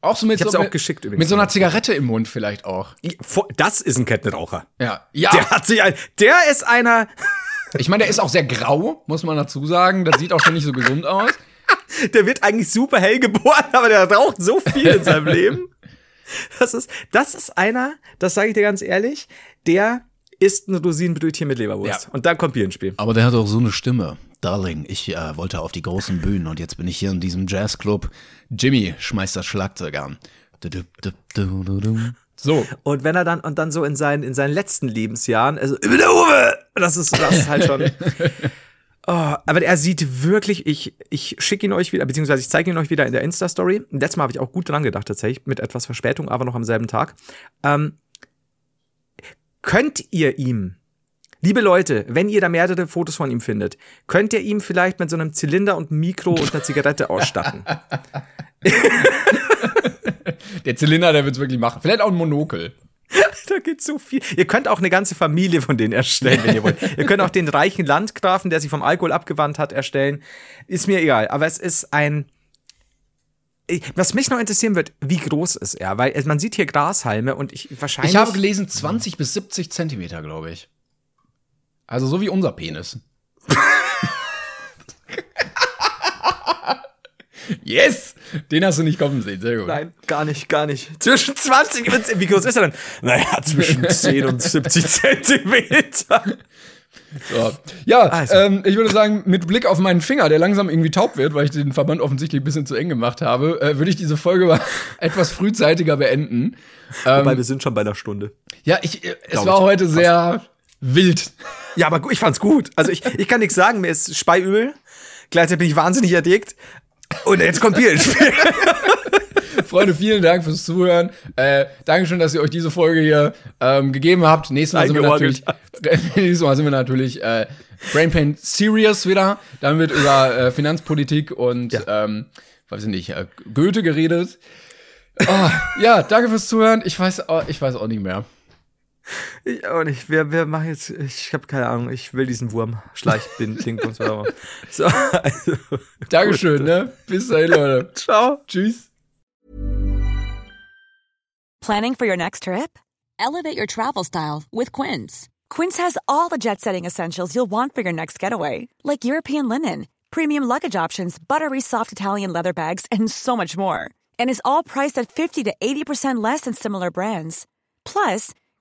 Auch so mit, so, auch mit, geschickt übrigens. mit so einer Zigarette im Mund vielleicht auch. Das ist ein Kettenraucher. Ja. Ja. Der hat sich ein, der ist einer, Ich meine, der ist auch sehr grau, muss man dazu sagen. Das sieht auch schon nicht so gesund aus. der wird eigentlich super hell geboren, aber der raucht so viel in seinem Leben. Das ist, das ist einer, das sage ich dir ganz ehrlich, der isst ein Rosinenbrötchen mit Leberwurst. Ja. Und dann kommt Bier ins Spiel. Aber der hat auch so eine Stimme. Darling, ich äh, wollte auf die großen Bühnen und jetzt bin ich hier in diesem Jazzclub. Jimmy schmeißt das Schlagzeug an. Du, du, du. So. Und wenn er dann, und dann so in seinen, in seinen letzten Lebensjahren, also, über der Uwe! Das ist, das ist halt schon. Oh, aber er sieht wirklich, ich, ich schicke ihn euch wieder, beziehungsweise ich zeige ihn euch wieder in der Insta-Story. Letztes Mal habe ich auch gut dran gedacht, tatsächlich, mit etwas Verspätung, aber noch am selben Tag. Ähm, könnt ihr ihm, liebe Leute, wenn ihr da mehrere Fotos von ihm findet, könnt ihr ihm vielleicht mit so einem Zylinder und Mikro und einer Zigarette ausstatten? Der Zylinder, der wird's wirklich machen. Vielleicht auch ein Monokel. Da geht so viel. Ihr könnt auch eine ganze Familie von denen erstellen, wenn ihr wollt. ihr könnt auch den reichen Landgrafen, der sich vom Alkohol abgewandt hat, erstellen. Ist mir egal. Aber es ist ein. Was mich noch interessieren wird, wie groß ist er? Weil äh, man sieht hier Grashalme und ich wahrscheinlich. Ich habe gelesen 20 bis 70 Zentimeter, glaube ich. Also so wie unser Penis. Yes! Den hast du nicht kommen sehen, sehr gut. Nein, gar nicht, gar nicht. Zwischen 20 und. Wie groß ist er denn? Naja, zwischen 10 und 70 Zentimeter. So. Ja, Also. ähm, ich würde sagen, mit Blick auf meinen Finger, der langsam irgendwie taub wird, weil ich den Verband offensichtlich ein bisschen zu eng gemacht habe, äh, würde ich diese Folge mal etwas frühzeitiger beenden. Wobei wir sind schon bei einer Stunde. Ja, ich, äh, es Glaub war ich. heute sehr wild. Ja, aber ich fand's gut. Also ich, ich kann nichts sagen, mir ist Speiübel. Gleichzeitig bin ich wahnsinnig erregt. Und jetzt kommt Bier ins Spiel. Freunde, vielen Dank fürs Zuhören. Äh, Dankeschön, dass ihr euch diese Folge hier ähm, gegeben habt. Nächstes Mal sind wir natürlich, nächstes Mal sind wir natürlich äh, Brain Pain Serious wieder. Dann wird über äh, Finanzpolitik und ähm, weiß ich nicht, äh, Goethe geredet. Ah, ja, danke fürs Zuhören. Ich weiß, auch- ich weiß auch nicht mehr. Ich auch nicht. Wir, wir machen jetzt, ich habe keine Ahnung, ich will diesen Wurm Ding, So, also, Dankeschön, ne? Bis dahin, Leute. ciao. Tschüss. Planning for your next trip? Elevate your travel style with Quince. Quince has all the jet setting essentials you'll want for your next getaway, like European linen, premium luggage options, buttery soft Italian leather bags, and so much more. And is all priced at 50 to 80% less than similar brands. Plus,